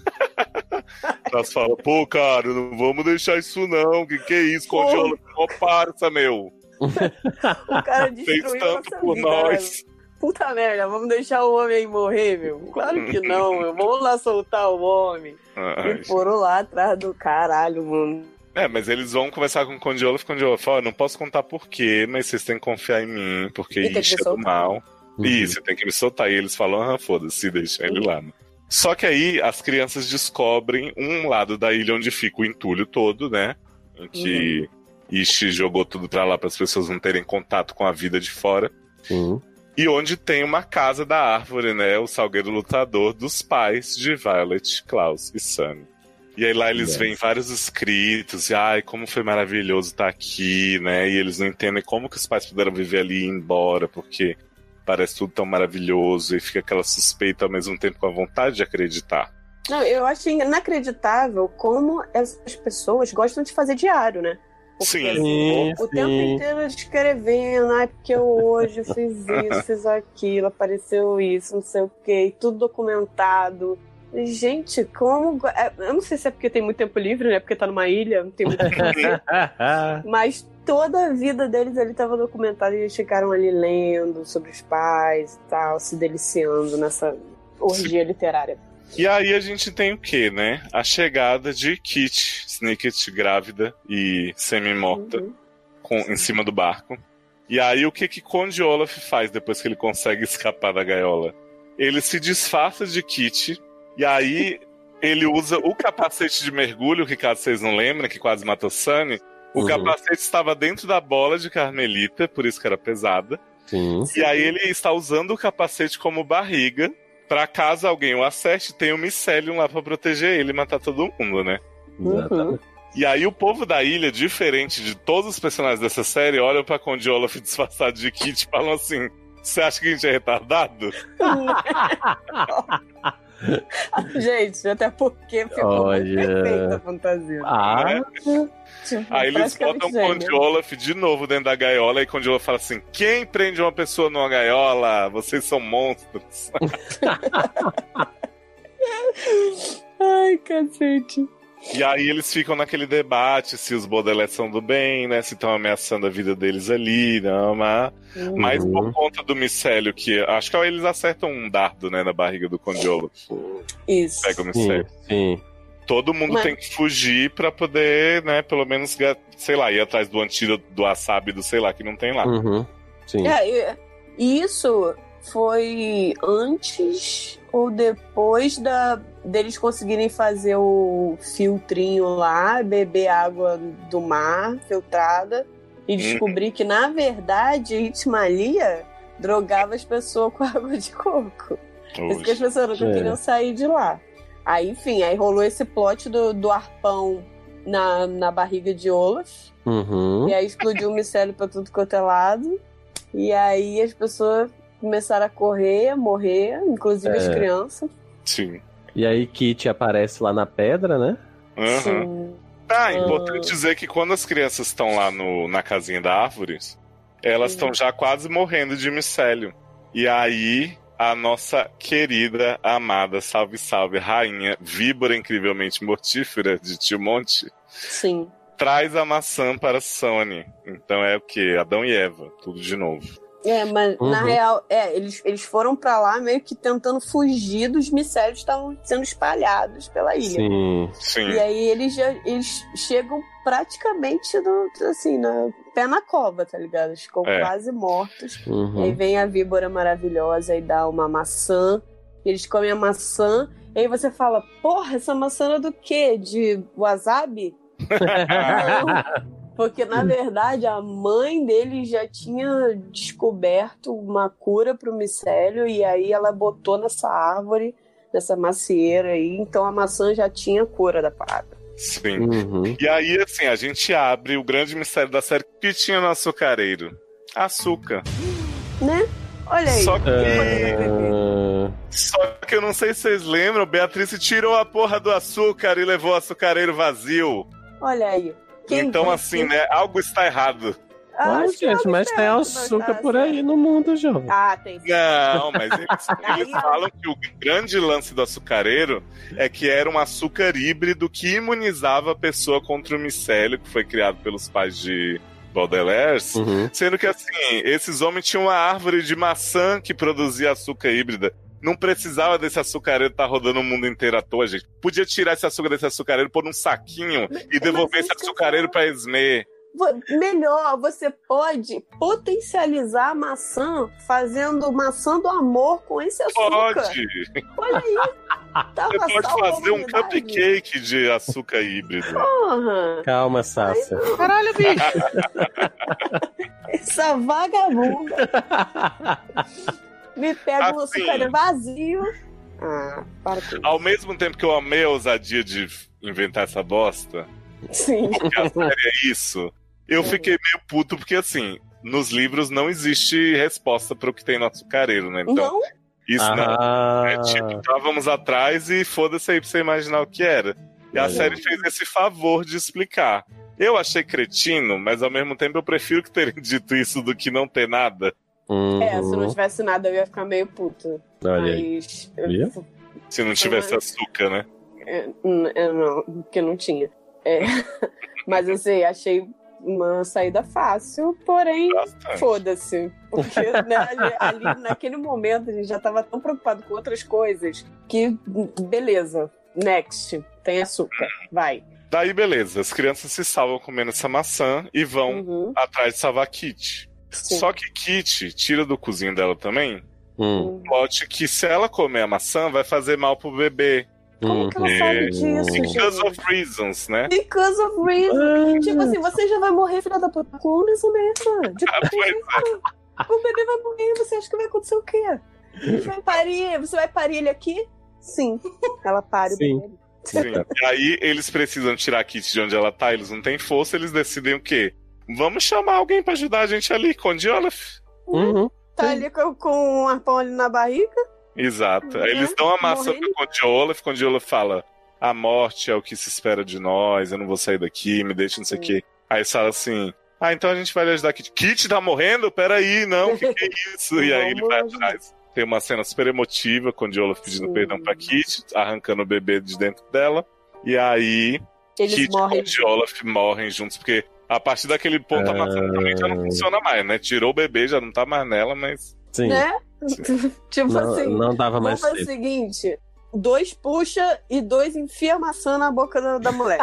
(laughs) Klaus fala, pô, cara, não vamos deixar isso não. Que que é isso, Conde Olaf? Ó, parça, meu. (laughs) o cara Fez destruiu tanto nossa por vida, nós. né? Puta merda, vamos deixar o homem aí morrer, meu? Claro que não, meu. Vamos lá soltar o homem. (laughs) Ai. E foram lá atrás do caralho, mano. É, mas eles vão conversar com o Conde Olaf, o Conde Olaf fala, "Ó, não posso contar por quê, mas vocês têm que confiar em mim, porque isso é do mal. Uhum. Você tem que me soltar. E eles falam, ah, foda-se, deixa ele lá. né? Só que aí as crianças descobrem um lado da ilha onde fica o entulho todo, né? Em que Ishi jogou tudo pra lá para as pessoas não terem contato com a vida de fora. Sim. E onde tem uma casa da árvore, né? O salgueiro lutador dos pais de Violet, Klaus e Sunny. E aí lá eles Yes. veem vários escritos, e ai, como foi maravilhoso estar aqui, né? E eles não entendem como que os pais puderam viver ali e ir embora, porque parece tudo tão maravilhoso, e fica aquela suspeita ao mesmo tempo com a vontade de acreditar. Não, eu acho inacreditável como essas pessoas gostam de fazer diário, né? Porque, Sim. assim, Sim, o tempo inteiro escrevendo, ai, porque eu hoje fiz (laughs) isso, fiz aquilo, apareceu isso, não sei o quê, tudo documentado. Gente, como. é, Eu não sei se é porque tem muito tempo livre, né? Porque tá numa ilha, não tem muito o que fazer. Mas toda a vida deles ali estava documentada e eles ficaram ali lendo sobre os pais e tal, se deliciando nessa orgia literária. E aí a gente tem o quê, né? A chegada de Kit, Snicket grávida e semi-morta. Uhum. com- em cima do barco. E aí o que que Conde Olaf faz depois que ele consegue escapar da gaiola? Ele se disfarça de Kit e aí ele usa o capacete de mergulho, que caso vocês não lembrem, que quase matou Sunny. O Uhum. capacete estava dentro da bola de Carmelita, por isso que era pesada. Sim. E aí ele está usando o capacete como barriga, pra caso alguém o acerte, tem o Mycelium lá pra proteger ele e matar todo mundo, né? Uhum. E aí o povo da ilha, diferente de todos os personagens dessa série, olham pra Conde Olaf (laughs) disfarçado de Kit e falam assim: Você acha que a gente é retardado? (laughs) (laughs) Gente, até porque ficou Olha. perfeita a fantasia. Ah, Tipo, Aí eles botam gêmeo. Conde Olaf de novo dentro da gaiola e Conde Olaf fala assim: Quem prende uma pessoa numa gaiola? Vocês são monstros. (laughs) Ai, cacete. E aí eles ficam naquele debate se os Baudelaire são do bem, né? Se estão ameaçando a vida deles ali, não, mas. Mas Uhum. por conta do micélio, que acho que eles acertam um dardo, né, na barriga do Conde Olaf. Isso. Pega o sim, micélio. sim. Todo mundo Mas- tem que fugir pra poder, né, pelo menos, sei lá, ir atrás do antídoto do wasabi do sei lá que não tem lá. Uhum. Sim. É, e isso foi antes ou depois da deles conseguirem fazer o filtrinho lá, beber água do mar filtrada e Uhum. descobrir que na verdade Itmalia drogava as pessoas com (laughs) água de coco. Por isso que as pessoas nunca É. queriam sair de lá. Aí, enfim, aí rolou esse plot do, do arpão na, na barriga de Olaf. Uhum. E aí explodiu o micélio pra tudo quanto é lado. E aí as pessoas começaram a correr, a morrer, inclusive as É. crianças. Sim. E aí Kit aparece lá na pedra, né? Aham. Sim. Ah, Ah. importante dizer que quando as crianças estão lá no, na casinha da árvore, elas Uhum. estão já quase morrendo de micélio. E aí, a nossa querida, amada, salve, salve, rainha, víbora incrivelmente mortífera de Tio Monte, Sim. traz a maçã para Sony. Então é o que? Adão e Eva, tudo de novo. É, mas na Uhum. real, é, eles, eles foram pra lá meio que tentando fugir dos micélios que estavam sendo espalhados pela ilha. Sim. Sim. E aí eles já eles chegam praticamente no, assim, na, pé na cova, tá ligado? Eles ficam É. quase mortos. E aí Uhum. vem a víbora maravilhosa e dá uma maçã. E eles comem a maçã. E aí você fala, porra, essa maçã é do quê? De wasabi? Não. (laughs) (laughs) Porque, na verdade, a mãe dele já tinha descoberto uma cura pro micélio. E aí ela botou nessa árvore, nessa macieira aí. Então a maçã já tinha cura da parada. Sim. Uhum. E aí, assim, a gente abre o grande mistério da série que tinha no açucareiro. Açúcar. Né? Olha aí. Só que, Ah, só que eu não sei se vocês lembram, Beatriz tirou a porra do açúcar e levou o açucareiro vazio. Olha aí. Quem então, assim, né? Algo está errado. Ah, que gente, mas tem açúcar tá por aí no mundo, jovem. Ah, tem sim. Não, mas eles, (laughs) eles falam que o grande lance do açucareiro é que era um açúcar híbrido que imunizava a pessoa contra o micélio, que foi criado pelos pais de Baudelaires, Uhum. sendo que assim, esses homens tinham uma árvore de maçã que produzia açúcar híbrida. Não precisava desse açucareiro estar rodando o mundo inteiro à toa, gente. Podia tirar esse açúcar desse açucareiro, pôr num saquinho e devolver esse açucareiro pra Esme. Melhor, você pode potencializar a maçã fazendo maçã do amor com esse açúcar. Pode! Olha aí. (laughs) Tava Você pode fazer um cupcake de açúcar híbrido. Porra, Calma, Sácia. Caralho, bicho. (laughs) essa vagabunda (laughs) me pega um Assim. açúcar vazio. Ah, para com isso. Ao mesmo tempo que eu amei a ousadia de inventar essa bosta, Sim. que a série é isso, eu fiquei meio puto porque, assim, nos livros não existe resposta para o que tem no açucareiro, né? Então, Não, isso não. Ah, É tipo, estávamos atrás e foda-se aí pra você imaginar o que era. E a série fez esse favor de explicar. Eu achei cretino, mas ao mesmo tempo eu prefiro que terem (laughs) dito isso do que não ter nada. Uhum. é, se não tivesse nada eu ia ficar meio puta. Olha aí. Mas. Viu? Se não tivesse Uhum. açúcar, né? É, é, não, porque não tinha. É, (laughs) mas assim, achei uma saída fácil, porém, foda-se. Porque né, ali, ali, naquele momento a gente já tava tão preocupado com outras coisas que, beleza, next, tem açúcar, vai. Daí, beleza. As crianças se salvam comendo essa maçã e vão Uhum, atrás de salvar Kit. Sim. Só que Kit tira do cozinho dela também Hum, o plot que se ela comer a maçã vai fazer mal pro bebê. Como que ela sabe disso, Because gente? of reasons, né? Because of reason. Ah, Tipo assim, você já vai morrer, filha da puta. Com essa merda. De Ah, pois é. O bebê vai morrer, você acha que vai acontecer o quê? Você vai parir, você vai parir ele aqui? Sim. Ela pare o Sim. bebê. Sim. E aí eles precisam tirar a Kit de onde ela tá, eles não têm força, eles decidem o quê? Vamos chamar alguém pra ajudar a gente ali, com Olaf. Uhum. Tá ali com, com um arpão ali na barriga. Exato. Uhum. Aí eles dão a maçã Morrendo. pro Conde Olaf, Conde Olaf fala: A morte é o que se espera de nós, eu não vou sair daqui, me deixa não sei o quê. Aí eles falam assim: Ah, então a gente vai lhe ajudar a Kit. Kit tá morrendo? Peraí, não, o que, que é (laughs) isso? E aí ele vai atrás. Tem uma cena super emotiva, Conde Olaf pedindo Sim. perdão pra Kit, arrancando o bebê de dentro dela. E aí Eles Kit morrem. e Conde Olaf morrem juntos, porque a partir daquele ponto a maçã também já não funciona mais, né? Tirou o bebê, já não tá mais nela, mas. Sim. Né? (laughs) tipo Não, assim. não dava mais fazer o seguinte: dois puxa e dois enfia a maçã na boca da, da mulher.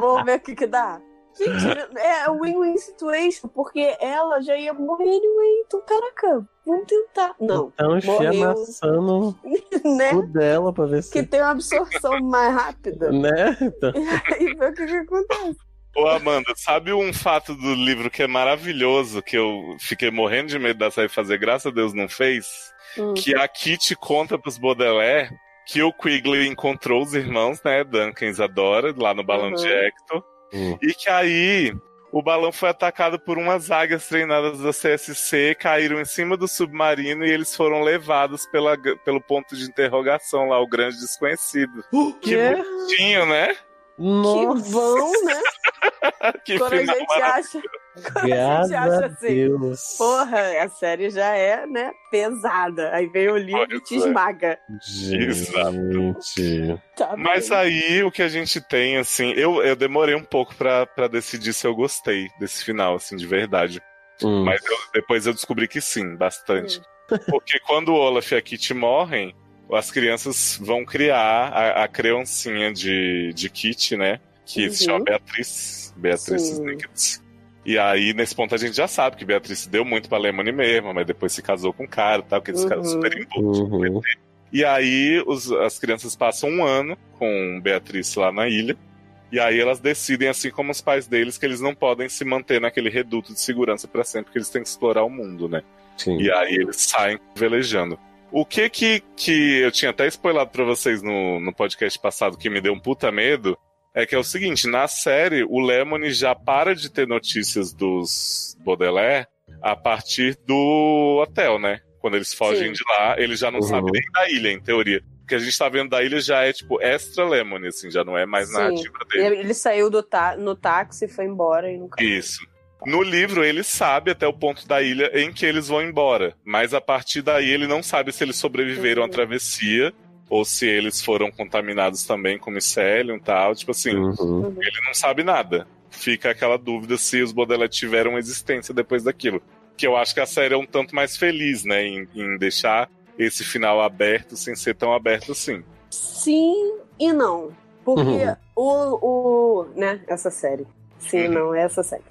Vamos ver o que, que dá. Gente, é win-win situation, porque ela já ia morrer anyway, então, caraca, vamos tentar. Não, Então enfia a maçã no (laughs) né? dela pra ver Que se. tem uma absorção mais rápida. Né? Então, (laughs) E ver o que, que acontece. Ô, Amanda, sabe um fato do livro que é maravilhoso, que eu fiquei morrendo de medo da série fazer, graças a Deus não fez? Hum. Que a Kitty conta pros Baudelaire que o Quigley encontrou os irmãos, né, Duncan e Isadora, lá no balão Uhum. de Hector, Hum. e que aí o balão foi atacado por umas águias treinadas da CSC, caíram em cima do submarino e eles foram levados pela, pelo ponto de interrogação lá, o grande desconhecido. Que quê? bonitinho, né? Que bom, né? (laughs) Que Quando a gente acha. Quando a gente acha assim. Deus. Porra, a série já é, né, pesada. Aí vem o livro e te é. esmaga. Gente. Tá Mas bem. aí o que a gente tem, assim, eu, eu demorei um pouco pra, pra decidir se eu gostei desse final, assim, de verdade. Hum. Mas eu- depois eu descobri que sim, bastante. Porque quando o Olaf e a Kitty morrem, as crianças vão criar a, a creoncinha de, de Kitty, né? Que se Uhum. chama Beatriz. Beatriz Sim. Snickets. E aí, nesse ponto, a gente já sabe que Beatriz deu muito pra Lemony mesmo, mas depois se casou com o cara e tal, que eles ficaram Uhum. super envolvidos. Uhum. E aí os- as crianças passam um ano com Beatriz lá na ilha. E aí elas decidem, assim como os pais deles, que eles não podem se manter naquele reduto de segurança para sempre, que eles têm que explorar o mundo, né? Sim. E aí eles saem velejando. O que que, que eu tinha até spoilado pra vocês no, no podcast passado que me deu um puta medo é que é o seguinte, na série o Lemony já para de ter notícias dos Baudelaire a partir do hotel, né? Quando eles fogem Sim. de lá, ele já não Uhum. sabe nem da ilha, em teoria. O que a gente tá vendo da ilha já é tipo extra Lemony, assim, já não é mais Sim. narrativa dele. Ele, ele saiu do tá, no táxi, foi embora e nunca. Isso. No livro, ele sabe até o ponto da ilha em que eles vão embora. Mas a partir daí, ele não sabe se eles sobreviveram à Uhum. travessia ou se eles foram contaminados também com micelium e tal. Tipo assim, Uhum. ele não sabe nada. fica aquela dúvida se os Baudelaire tiveram existência depois daquilo. Que eu acho que a série é um tanto mais feliz, né, em, em deixar esse final aberto sem ser tão aberto assim. Sim e não. Porque uhum. o, o. né, essa série. Sim, uhum. não, é essa série.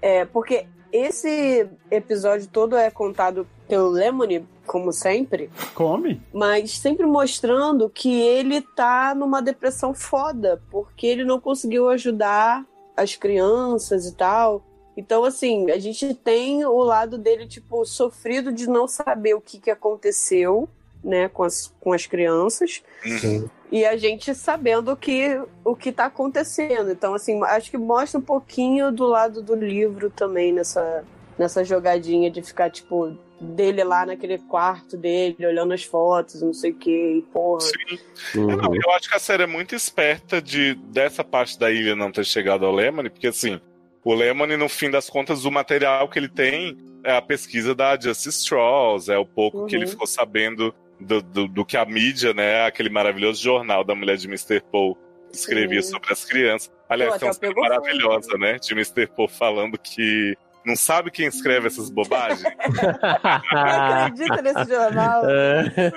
É, porque esse episódio todo é contado pelo Lemony, como sempre. Come? Mas sempre mostrando que ele tá numa depressão foda, porque ele não conseguiu ajudar as crianças e tal. Então, assim, a gente tem o lado dele, tipo, sofrido de não saber o que, que aconteceu, né, com as, com as crianças. Uhum. E a gente sabendo que, o que tá acontecendo. Então, assim, acho que mostra um pouquinho do lado do livro também nessa, nessa jogadinha de ficar, tipo, dele lá naquele quarto dele, olhando as fotos, não sei o que, e porra. Sim. Uhum. Não, eu acho que a série é muito esperta de dessa parte da ilha não ter chegado ao Lemony, porque assim, o Lemony, no fim das contas, o material que ele tem é a pesquisa da Justice Strauss, é o pouco uhum. que ele uhum. ficou sabendo do, do, do, que a mídia, né, aquele maravilhoso jornal da mulher de Mr. Paul escrevia Sim. sobre as crianças. Aliás, Pô, tem uma maravilhosa, né, de Mr. Paul falando que não sabe quem escreve essas bobagens? não (laughs) acredita nesse jornal. É.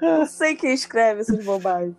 Não sei quem escreve essas bobagens.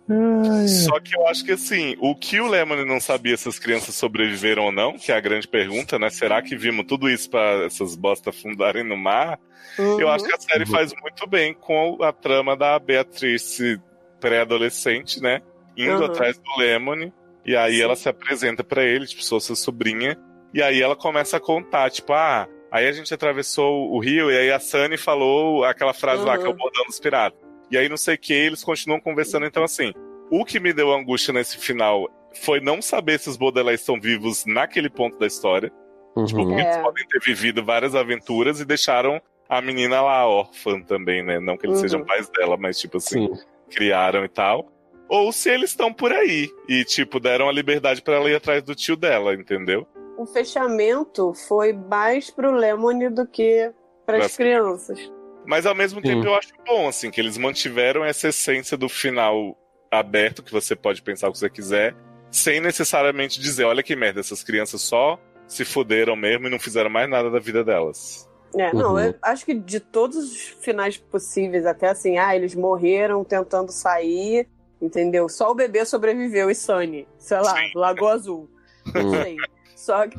Só que eu acho que assim, o que o Lemony não sabia se as crianças sobreviveram ou não, que é a grande pergunta, né? Será que vimos tudo isso para essas bostas fundarem no mar? Uhum. Eu acho que a série uhum. faz muito bem com a trama da Beatrice pré-adolescente, né? Indo uhum. atrás do Lemony. E aí Sim. ela se apresenta para ele, tipo, sou sua sobrinha. E aí ela começa a contar, tipo, ah, aí a gente atravessou o rio e aí a Sunny falou aquela frase uhum. lá que é o bordão dos piratas. E aí não sei o que, eles continuam conversando. Então, assim, o que me deu angústia nesse final foi não saber se os Baudelaire estão vivos naquele ponto da história. Uhum. Tipo, é. eles podem ter vivido várias aventuras e deixaram a menina lá órfã também, né? Não que eles uhum. sejam pais dela, mas, tipo assim, Sim. criaram e tal. Ou se eles estão por aí e, tipo, deram a liberdade para ela ir atrás do tio dela, entendeu? O fechamento foi mais pro Lemony do que para as crianças. Mas ao mesmo tempo eu acho bom, assim, que eles mantiveram essa essência do final aberto, que você pode pensar o que você quiser, sem necessariamente dizer, olha que merda, essas crianças só se fuderam mesmo e não fizeram mais nada da vida delas. É, não, uhum. eu acho que de todos os finais possíveis, até assim, ah, eles morreram tentando sair, entendeu? Só o bebê sobreviveu e Sunny, sei lá, Sim. Lagoa Azul. Não sei. Só que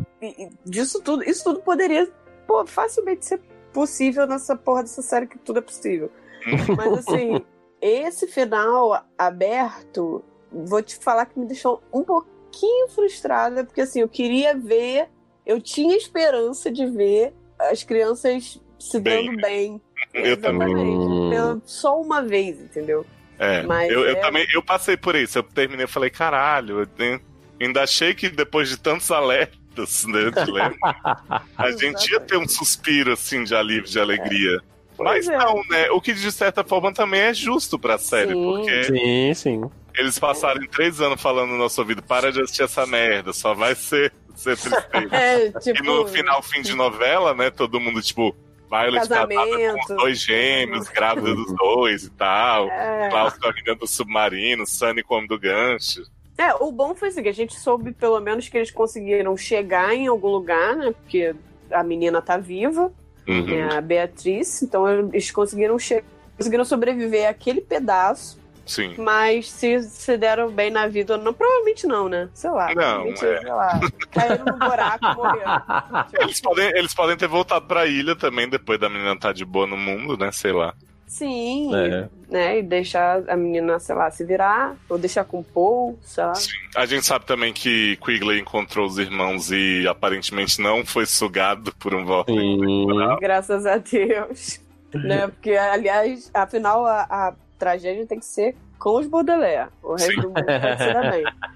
disso tudo, isso tudo poderia pô, facilmente ser possível nessa porra dessa série que tudo é possível. Uhum. Mas assim, esse final aberto, vou te falar que me deixou um pouquinho frustrada, porque assim, eu queria ver, eu tinha esperança de ver as crianças se bem. dando bem. Eu também. Pela, só uma vez, entendeu? É, Mas eu, é... eu também eu passei por isso. Eu terminei e falei, caralho, eu ainda achei que depois de tantos alertas né, (laughs) a gente ia ter um suspiro, assim, de alívio, de alegria. É. Mas é. não, né? O que de certa forma também é justo pra série, sim. porque. Sim, sim. Eles passaram três anos falando no nosso ouvido: para de assistir essa merda, só vai ser, ser tristeza. (laughs) É, tipo... E no final, fim de novela, né? Todo mundo, tipo, Violet casada com os dois gêmeos, grávida dos dois e tal. É. Klaus com a menina do submarino, Sunny com o do gancho. É, o bom foi assim, que a gente soube pelo menos que eles conseguiram chegar em algum lugar, né? Porque a menina tá viva, uhum. né, a Beatriz, então eles conseguiram chegar, conseguiram sobreviver àquele pedaço. Sim. Mas se se deram bem na vida ou não, provavelmente não, né? Sei lá. Não, é. sei lá. Caíram no buraco e (laughs) morreram. Eles podem, eles podem ter voltado pra ilha também, depois da menina estar tá de boa no mundo, né? Sei lá. Sim, é. né? E deixar a menina, sei lá, se virar, ou deixar com o Paul, sei lá. Sim. A gente sabe também que Quigley encontrou os irmãos e aparentemente não foi sugado por um voto. Graças a Deus. né? Porque, aliás, afinal, a, a tragédia tem que ser com os Baudelaire. O resto Sim. do mundo.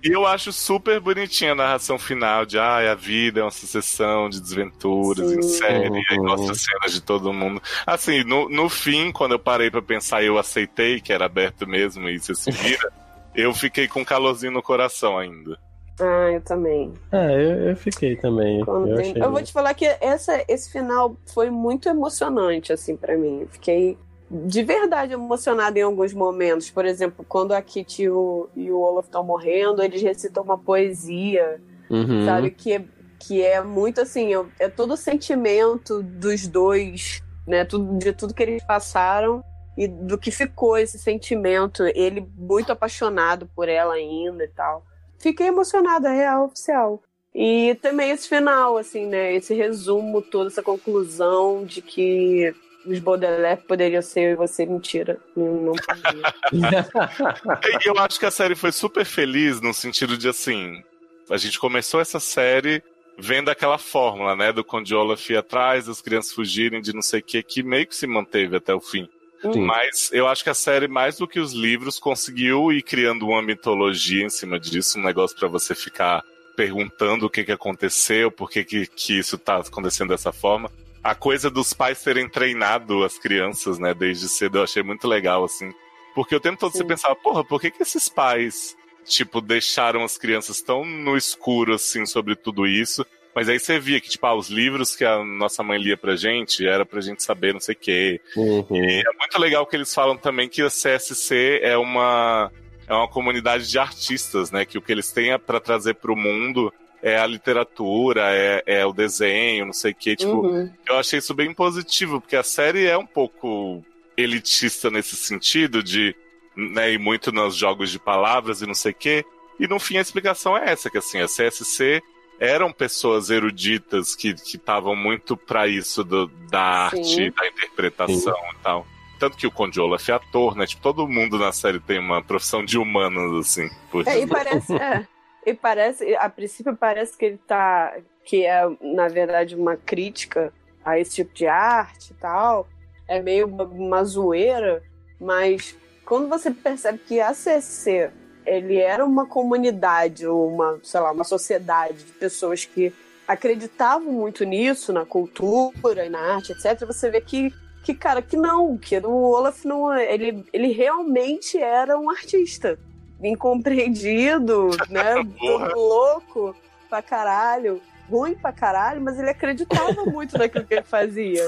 E (laughs) eu acho super bonitinha a narração final de ah, a vida é uma sucessão de desventuras Sim. em série, uhum. aí mostra cenas de todo mundo. Assim, no, no fim, quando eu parei para pensar, eu aceitei que era aberto mesmo e você se vira, (laughs) eu fiquei com um calorzinho no coração ainda. Ah, eu também. É, eu, eu fiquei também. Eu, tem... eu, vou te falar que essa, esse final foi muito emocionante, assim, para mim. Fiquei de verdade emocionada em alguns momentos. Por exemplo, quando a Kitty e o, e o Olaf estão morrendo, eles recitam uma poesia Uhum. sabe? Que é, que é muito assim, é, é todo o sentimento dos dois, né? Tudo, de tudo que eles passaram e do que ficou esse sentimento. Ele muito apaixonado por ela ainda e tal. Fiquei emocionada, é real, oficial. E também esse final, assim, né? Esse resumo, toda essa conclusão de que os Baudelaire poderiam ser eu e você mentira. Não, não podia. (laughs) Eu acho que a série foi super feliz no sentido de assim. A gente começou essa série vendo aquela fórmula, né? Do Conde Olaf ir atrás, das crianças fugirem de não sei o que, que meio que se manteve até o fim. Sim. Mas eu acho que a série, mais do que os livros, conseguiu ir criando uma mitologia em cima disso, um negócio pra você ficar perguntando o que, que aconteceu, por que, que, que isso tá acontecendo dessa forma. A coisa dos pais terem treinado as crianças, né, desde cedo, eu achei muito legal, assim. Porque o tempo todo você Sim. pensava, porra, por que, que esses pais, tipo, deixaram as crianças tão no escuro, assim, sobre tudo isso? Mas aí você via que, tipo, ah, os livros que a nossa mãe lia pra gente, era pra gente saber não sei o quê. Uhum. E é muito legal que eles falam também que a CSC é uma, é uma comunidade de artistas, né? Que o que eles têm para trazer pro mundo é a literatura, é, é o desenho, não sei o quê. Tipo, Uhum. eu achei isso bem positivo, porque a série é um pouco elitista nesse sentido, de né, ir muito nos jogos de palavras e não sei o quê. E no fim a explicação é essa, que assim, a CSC eram pessoas eruditas que estavam muito pra isso do- da Sim. arte, da interpretação e tal. Tanto que o Conde Olaf é ator, né? Tipo, todo mundo na série tem uma profissão de humanos, assim. Por É, e parece, é, (laughs) e parece, a princípio parece que ele tá, que é, na verdade, uma crítica a esse tipo de arte e tal. É meio uma, uma zoeira, mas quando você percebe que a CC ele era uma comunidade, ou uma, sei lá, uma sociedade de pessoas que acreditavam muito nisso, na cultura e na arte, etc., você vê que, que cara, que não, que o Olaf não, ele, ele realmente era um artista incompreendido, (laughs) né? Louco pra caralho, ruim pra caralho, mas ele acreditava (laughs) muito naquilo que ele fazia.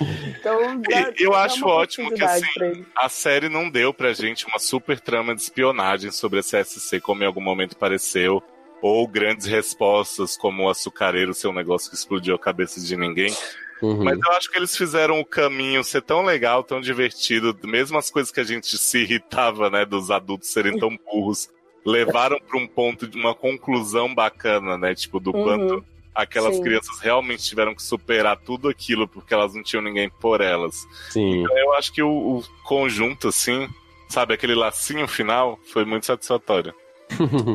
Então, dá, eu acho ótimo que, assim, a série não deu pra gente uma super trama de espionagem sobre a CSC, como em algum momento pareceu, ou grandes respostas, como o açucareiro ser um negócio que explodiu a cabeça de ninguém. Uhum. Mas eu acho que eles fizeram o caminho ser tão legal, tão divertido, mesmo as coisas que a gente se irritava, né, dos adultos serem tão burros, levaram pra um ponto de uma conclusão bacana, né, tipo, do Uhum. quanto aquelas Sim. crianças realmente tiveram que superar tudo aquilo porque elas não tinham ninguém por elas. Sim. Então, Eu acho que o, o conjunto, assim, sabe, aquele lacinho final, foi muito satisfatório.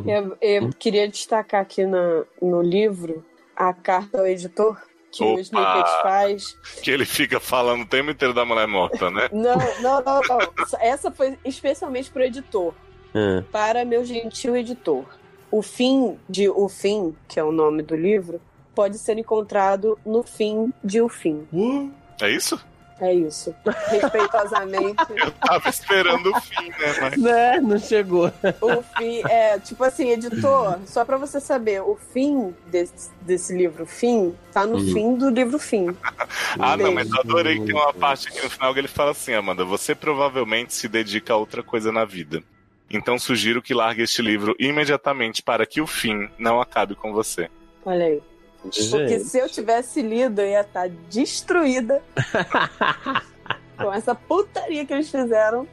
Eu, eu queria destacar aqui na, no livro a carta ao editor que Opa! o Snippet faz. Que ele fica falando o tempo inteiro da mulher morta, né? (laughs) Não, não, não, não. Essa foi especialmente pro editor. É. Para meu gentil editor. O fim de O Fim, que é o nome do livro, pode ser encontrado no fim de O Fim. É isso? É isso. (laughs) Respeitosamente. Eu tava esperando o fim, né? Mas... Né? Não chegou. O fim é, tipo assim, editor, só pra você saber, o fim desse, desse livro Fim tá no Uhum. fim do livro Fim. (laughs) Ah, não, mas eu Beijo. adorei que tem uma parte aqui no final que ele fala assim, Amanda, você provavelmente se dedica a outra coisa na vida. Então sugiro que largue este livro imediatamente para que o fim não acabe com você. Olha aí. Porque Gente. se eu tivesse lido, eu ia estar destruída (laughs) com essa putaria que eles fizeram.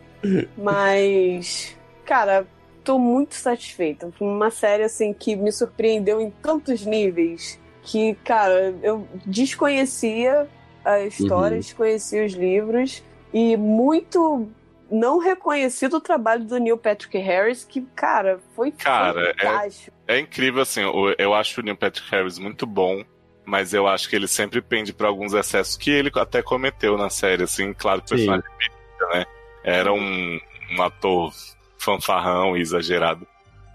Mas, cara, tô muito satisfeita. Uma série assim que me surpreendeu em tantos níveis que, cara, eu desconhecia a história, Uhum. desconhecia os livros e muito não reconhecido o trabalho do Neil Patrick Harris, que, cara, foi Cara, é- fantástico. É incrível, assim, o- eu acho o Neil Patrick Harris muito bom, mas eu acho que ele sempre pende para alguns excessos que ele até cometeu na série, assim, claro que o personagem né? Era um, um ator fanfarrão e exagerado.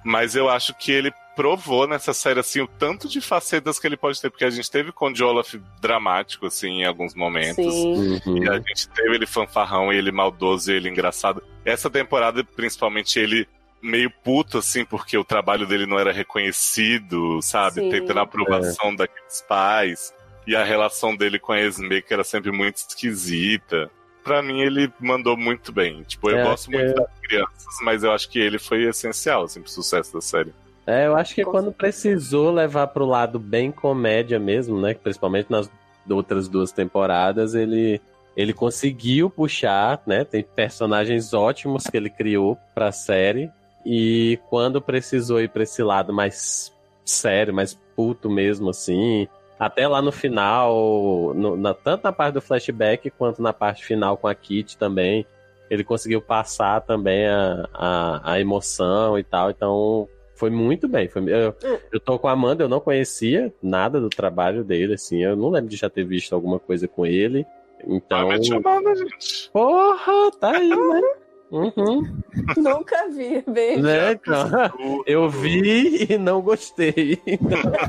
Mas eu acho que ele provou nessa série, assim, o tanto de facetas que ele pode ter, porque a gente teve Conde Olaf dramático, assim, em alguns momentos. Sim. Uhum. E a gente teve ele fanfarrão e ele maldoso e ele engraçado. Essa temporada, principalmente, ele meio puto, assim, porque o trabalho dele não era reconhecido, sabe? Sim. Tentando a aprovação daqueles pais. E a relação dele com a Esme, que era sempre muito esquisita. Pra mim, ele mandou muito bem. Tipo, eu É, gosto é. muito das crianças, mas eu acho que ele foi essencial, assim, pro sucesso da série. É, eu acho que quando precisou levar pro lado bem comédia mesmo, né? Principalmente nas outras duas temporadas, ele, ele conseguiu puxar, né? Tem personagens ótimos que ele criou pra série. E quando precisou ir pra esse lado mais sério, mais puto mesmo, assim. Até lá no final, no, na, tanto na parte do flashback quanto na parte final com a Kit também, ele conseguiu passar também a, a, a emoção e tal. Então, foi muito bem. Foi, eu, eu tô com a Amanda, eu não conhecia nada do trabalho dele, assim. Eu não lembro de já ter visto alguma coisa com ele. Então. Ah, chamada, gente. Porra, tá aí, né? (laughs) Uhum. Nunca vi, beijo. Né, então, (laughs) eu vi e não gostei.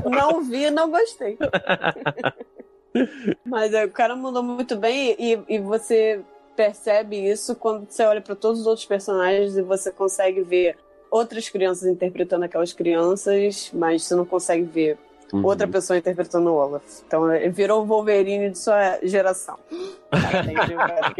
Não vi e não gostei. (laughs) Mas é, o cara mandou muito bem e, e você percebe isso quando você olha para todos os outros personagens e você consegue ver outras crianças interpretando aquelas crianças, mas você não consegue ver uhum. outra pessoa interpretando o Olaf. Então ele virou o Wolverine de sua geração.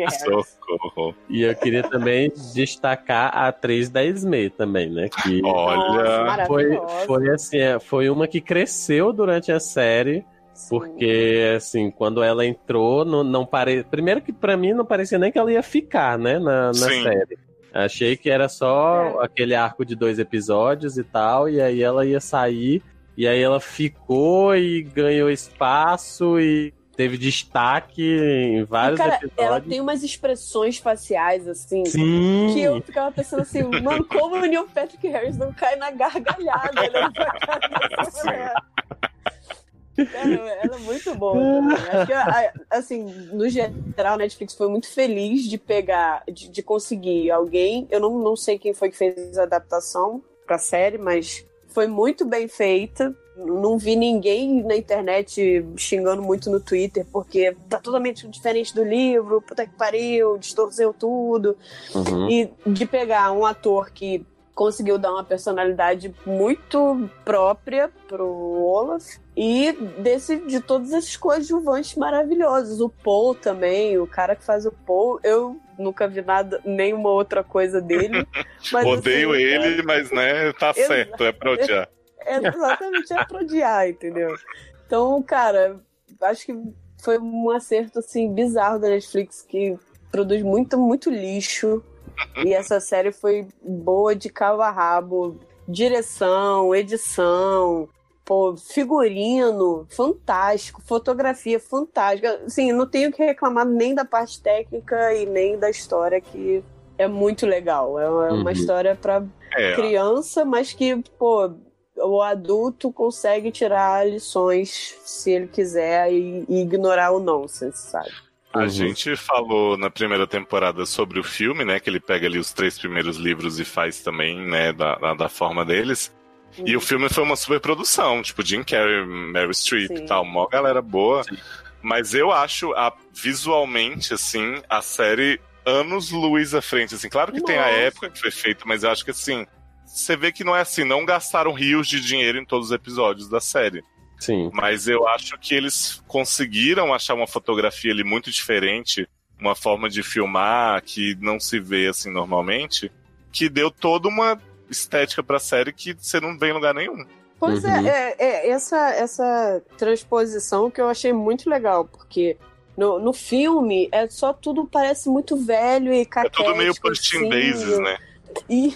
Socorro. E eu queria também destacar a atriz da Esme também, né? Que Olha, foi, foi assim, é, foi uma que cresceu durante a série. Porque, assim, quando ela entrou, não, não pare... Primeiro que para mim não parecia nem que ela ia ficar, né, na, na série. Achei que era só é. aquele arco de dois episódios e tal, e aí ela ia sair, e aí ela ficou e ganhou espaço e teve destaque em vários e, cara, episódios. Ela tem umas expressões faciais, assim, Sim. que eu ficava pensando assim, mano, como o Neil Patrick Harris não cai na gargalhada olhando pra cara dessa mulher. Ela, ela, é muito boa. Acho que, assim, no geral, a Netflix foi muito feliz de pegar, de, de, conseguir alguém. Eu não, não sei quem foi que fez a adaptação pra série, mas foi muito bem feita. Não vi ninguém na internet xingando muito no Twitter, porque tá totalmente diferente do livro, puta que pariu, distorceu tudo. Uhum. E de pegar um ator que conseguiu dar uma personalidade muito própria pro Olaf e desse de todos esses coadjuvantes maravilhosos. O Paul também, o cara que faz o Paul, eu nunca vi nada, nenhuma outra coisa dele. (laughs) Mas, Odeio assim, ele, é... mas né, tá certo, é pra odiar. É, (laughs) exatamente, é pra odiar, entendeu? Então, cara, acho que foi um acerto assim bizarro da Netflix que produz muito, muito lixo e essa série foi boa de cabo a rabo. Direção, edição, pô, figurino, fantástico, fotografia fantástica. Assim, não tenho que reclamar nem da parte técnica e nem da história que é muito legal. É uma uhum. história para é. criança, mas que, pô, o adulto consegue tirar lições se ele quiser e, e ignorar o nonsense, sabe? A uhum. gente falou na primeira temporada sobre o filme, né? Que ele pega ali os três primeiros livros e faz também, né, da, da forma deles. Uhum. E o filme foi uma super produção, tipo Jim Carrey, Mary Streep e tal, uma galera boa. Sim. Mas eu acho, a, visualmente, assim, a série anos luz à frente, assim. Claro que Nossa. tem a época que foi feita, mas eu acho que, assim, você vê que não é assim, não gastaram rios de dinheiro em todos os episódios da série. Sim. Mas eu acho que eles conseguiram achar uma fotografia ali muito diferente, uma forma de filmar que não se vê assim normalmente, que deu toda uma estética pra série que você não vê em lugar nenhum. Pois é, uhum. é, é, é, essa, essa transposição que eu achei muito legal, porque no, no filme é só tudo parece muito velho e caquético. É tudo meio Pushing assim, Daisies, né? E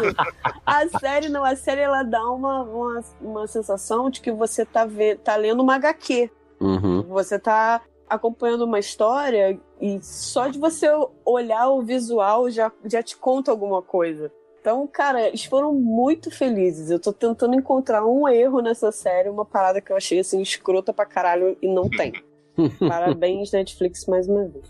(laughs) a série não, a série ela dá uma, uma, uma sensação de que você tá, vê, tá lendo uma HQ. Uhum. Você tá acompanhando uma história e só de você olhar o visual já, já te conta alguma coisa. Então, cara, eles foram muito felizes. Eu tô tentando encontrar um erro nessa série, uma parada que eu achei assim escrota pra caralho e não tem. (laughs) Parabéns, Netflix, mais uma vez.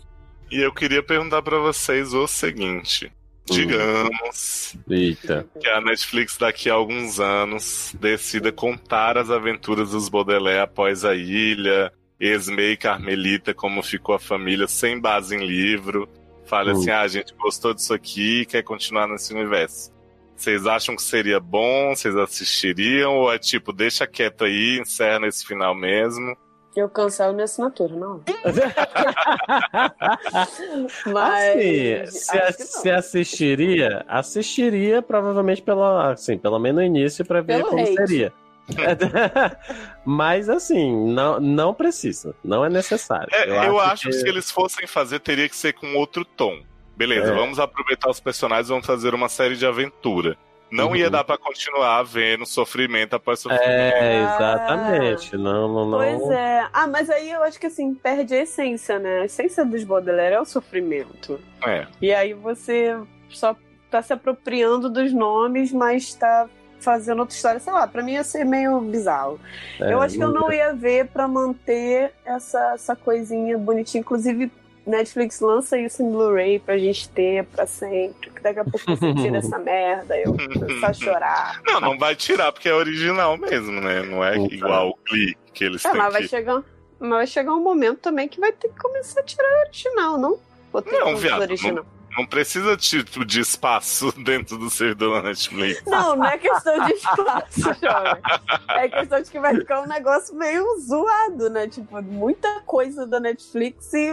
E eu queria perguntar para vocês o seguinte: Digamos Eita. que a Netflix daqui a alguns anos decida contar as aventuras dos Baudelaire após a ilha, Esme e Carmelita, como ficou a família sem base em livro. Fala assim: ah, a gente gostou disso aqui e quer continuar nesse universo. Vocês acham que seria bom? Vocês assistiriam? Ou é tipo, deixa quieto aí, encerra nesse final mesmo? Eu cancelo minha assinatura, não. (laughs) Mas. Assim, se, se assistiria, assistiria provavelmente pela, assim, pelo menos no início pra ver Pelo como hate. seria. (laughs) Mas assim, não, não precisa, não é necessário. É, eu, acho que... que se eles fossem fazer, teria que ser com outro tom. Beleza, É. vamos aproveitar os personagens e vamos fazer uma série de aventura. Não Uhum. ia dar pra continuar vendo sofrimento após sofrimento. É, Ah. exatamente. Não, não, não. Pois é. Ah, mas aí eu acho que assim, perde a essência, né? A essência dos Baudelaire é o sofrimento. É. E aí você só tá se apropriando dos nomes, mas tá fazendo outra história. Sei lá, pra mim ia ser meio bizarro. É, eu acho que eu não ia ver pra manter essa, essa coisinha bonitinha. Inclusive, Netflix lança isso em Blu-ray pra gente ter pra sempre. Que daqui a pouco você (laughs) tira essa merda, eu começar a chorar. Não, não vai tirar, porque é original mesmo, né? Não é Então. igual o Glee, que eles É, têm mas vai que... chegar, mas vai chegar um momento também que vai ter que começar a tirar o original, não? Ou tem Não, viado, original? Não precisa tipo, de espaço (laughs) dentro do servidor da Netflix. Não, não é questão de espaço, (laughs) jovem. É questão de que vai ficar um negócio meio zoado, né? Tipo, muita coisa da Netflix e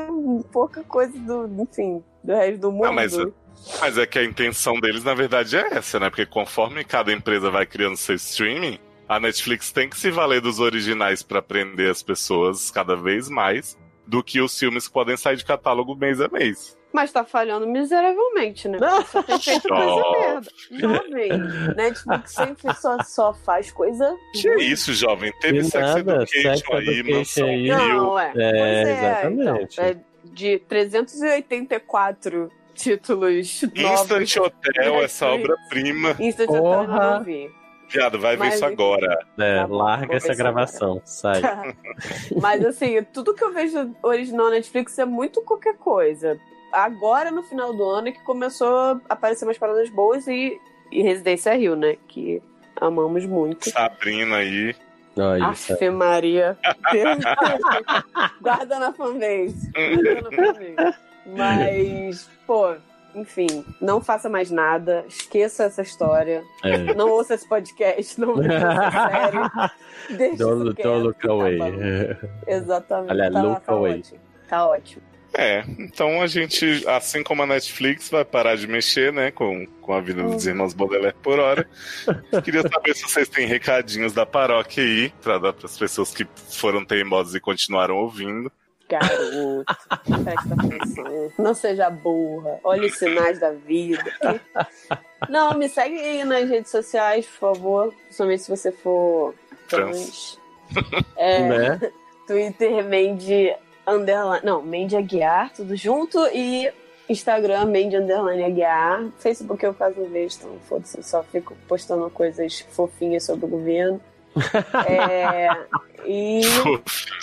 pouca coisa do, enfim, do resto do mundo. Não, mas- Mas é que a intenção deles, na verdade, é essa, né? Porque conforme cada empresa vai criando seu streaming, a Netflix tem que se valer dos originais pra prender as pessoas cada vez mais do que os filmes que podem sair de catálogo mês a mês. Mas tá falhando miseravelmente, né? Porque só tem feito coisa Jovem. merda. Jovem. Netflix sempre só, só faz coisa. Que é isso, jovem? Teve Que Sex nada, Education Sex aí, Education Mansão aí. Não, é. É, Pois é, exatamente. então, é de 384 títulos novos. Instant Hotel, essa obra-prima. Instant Hotel eu Porra. não vi. Viado, vai ver Mas- isso agora. É, Tá bom, larga essa ver gravação, sai. (laughs) Mas assim, tudo que eu vejo original Netflix é muito qualquer coisa. Agora, no final do ano, é que começou a aparecer umas paradas boas e, e Residência Rio, né? Que amamos muito. Sabrina aí. Isso. Afe Maria. Deus. (laughs) Guarda na fanbase. (laughs) Guarda na fanbase. Mas, pô, enfim, não faça mais nada. Esqueça essa história. É. Não ouça esse podcast. Não veja essa série. (laughs) Deixa isso Don't, look tá away. bom. Exatamente. Olha, tá, look tá away. ótimo. Tá ótimo. É, então a gente, assim como a Netflix, vai parar de mexer, né, com, com a vida dos irmãos Baudelaire por hora. Queria saber se vocês têm recadinhos da paróquia aí, pra dar pras pessoas que foram teimosas e continuaram ouvindo. Garoto. Não seja burra. Olha os sinais da vida. Não, me segue aí nas redes sociais, por favor. Principalmente se você for trans. É, Né? Twitter, Mandy Underline. Não, Mandy Aguiar, tudo junto. E Instagram, Mandy Underline Aguiar. Facebook eu quase não vejo, então foda-se, eu só fico postando coisas fofinhas sobre o governo. (laughs) É, e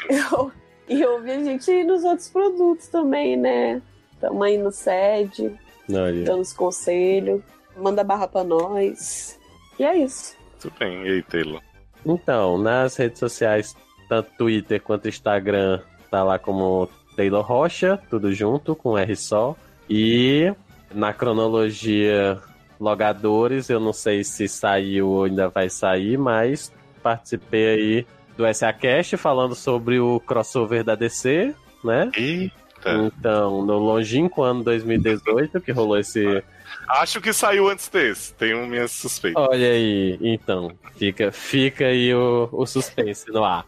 eu, e eu vi a gente nos outros produtos também, né? Tamo aí no SED, Olha. dando os conselhos. Manda barra pra nós. E é isso. Tudo bem, e aí, Taylor? Então, nas redes sociais, tanto Twitter quanto Instagram, tá lá como Taylor Rocha, tudo junto, com R só. E na cronologia logadores, eu não sei se saiu ou ainda vai sair, mas participei aí do SA Cast falando sobre o crossover da DC, né? Eita. Então, no longínquo ano 2018, que rolou esse. Acho que saiu antes desse, tenho minhas suspeitas. Olha aí, então, fica, fica aí o, o suspense no ar,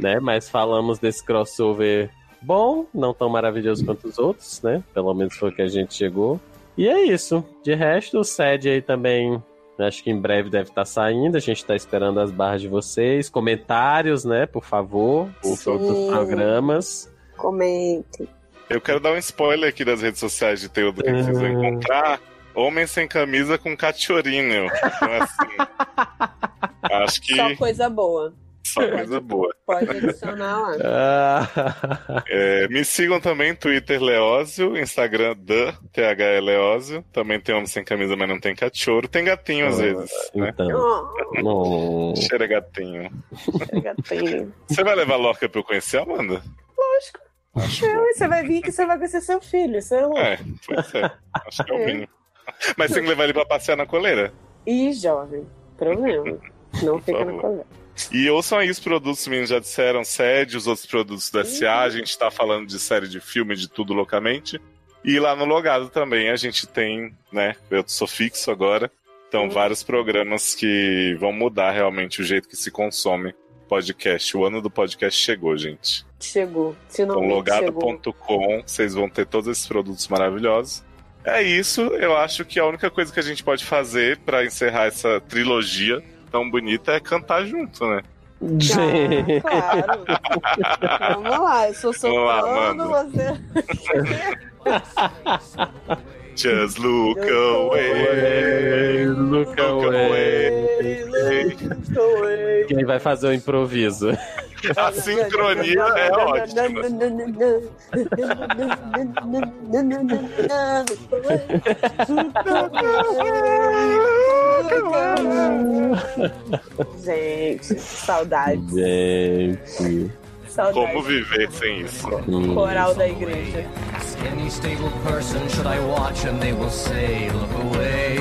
né? Mas falamos desse crossover bom, não tão maravilhoso quanto os outros, né? Pelo menos foi o que a gente chegou. E é isso. De resto, o SED aí também, acho que em breve deve estar saindo. A gente está esperando as barras de vocês. Comentários, né? Por favor, por Sim. todos os programas. Comentem. Eu quero dar um spoiler aqui das redes sociais de Taylor do que vocês vão Uhum. encontrar. Homem sem camisa com cachorrinho. Então, assim, (laughs) acho que Só coisa boa. Só coisa boa. Pode adicionar lá. Ah, É, me sigam também, Twitter Leózio, Instagram da TH Leózio. Também tem homem sem camisa, mas não tem cachorro. Tem gatinho às Ah, vezes, né? então. Oh, não. Cheira gatinho. gatinho. Você vai levar a Lorca pra eu conhecer, Amanda? Lógico. Acho É, Você vai vir que você vai conhecer seu filho, você é louco. É, pois é. Acho que é o É. mínimo. Mas tem que levar ele pra passear na coleira. Ih, jovem. Problema. Não fica na coleira. E ouçam aí os produtos, os meninos já disseram, SED, os outros produtos do SA, a gente tá falando de série de filme, de tudo loucamente. E lá no Logado também a gente tem, né, eu sou fixo agora, então vários programas que vão mudar realmente o jeito que se consome podcast. O ano do podcast chegou, gente. Chegou, Então, finalmente chegou. logado.com, vocês vão ter todos esses produtos maravilhosos. É isso, eu acho que a única coisa que a gente pode fazer pra encerrar essa trilogia tão bonita é cantar junto, né? Gente. Ah, claro. Vamos lá, eu sou soprano, você. Just look away. Look away. Quem vai fazer o improviso? (laughs) A sincronia é ótima. Gente, saudade. Gente. Saudade. Como viver sem isso? Coral da igreja. Ask any stable person, should I watch? And they will say, Look away,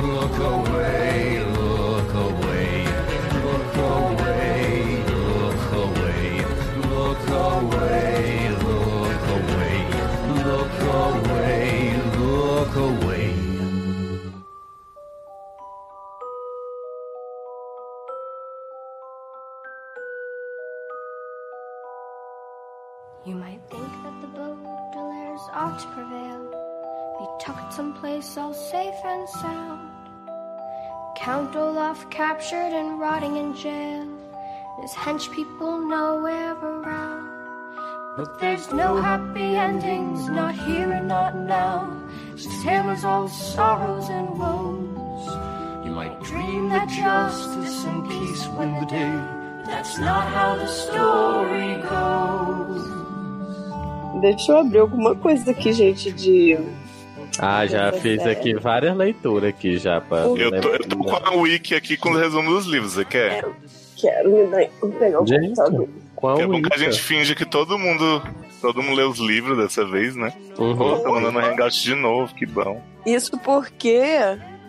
look away, away, look away, look away, look away. You might think that the Baudelaires ought to prevail, be tucked someplace all safe and sound. Count Olaf captured and rotting in jail, and his hench people nowhere around. But there's no happy endings, not here and not now. Tale is all sorrows and woes. You might dream that justice and peace win the day. That's not how the story goes. Deixa eu abrir alguma coisa aqui, gente, de. Ah, já fiz aqui várias leituras aqui já pra. Eu tô, eu tô com a wiki aqui com o resumo dos livros, você quer? Quero me dar. Vou pegar o Gente, computador. Qual Que é bom que a gente finge que todo mundo. Todo mundo lê os livros dessa vez, né? Uhum. Pô, tá mandando hangout de novo, que bom. Isso porque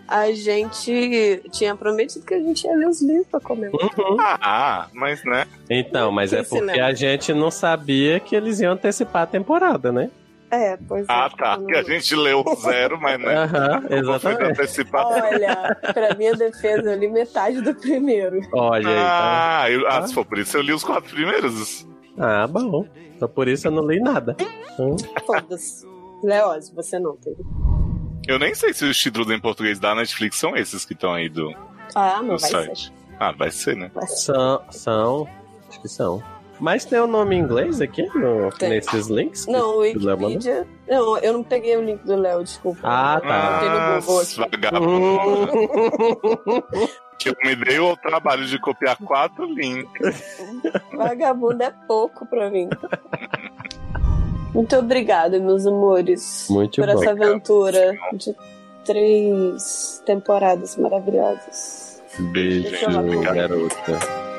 a gente tinha prometido que a gente ia ler os livros pra comemorar. Uhum. Ah, mas né? Então, mas é porque lembra? a gente não sabia que eles iam antecipar a temporada, né? É, pois é. Ah, tá. eu Que a gente leu zero, mas né? Aham, foi exatamente. antecipado. Olha, pra minha defesa, eu li metade do primeiro. Olha aí, tá? Ah, eu, ah, se for por isso, eu li os quatro primeiros. Ah, bom. Só por isso eu não li nada. Hum. Foda-se. Leose, você não teve. Eu nem sei se os títulos em português da Netflix são esses que estão aí do, Ah, do não vai site. ser. Ah, vai ser, né? Vai ser. São, são. Acho que são. Mas tem o nome em inglês aqui no, Tem. nesses links? Não, o? Wikipedia. Não, eu não peguei o link do Léo, desculpa. Ah, tá. Botei no Google aqui. vagabundo. Que eu me dei o trabalho de copiar quatro links. Vagabundo é pouco pra mim. Muito obrigada, meus amores, Muito por bom. essa aventura de três temporadas maravilhosas. Beijo, garota.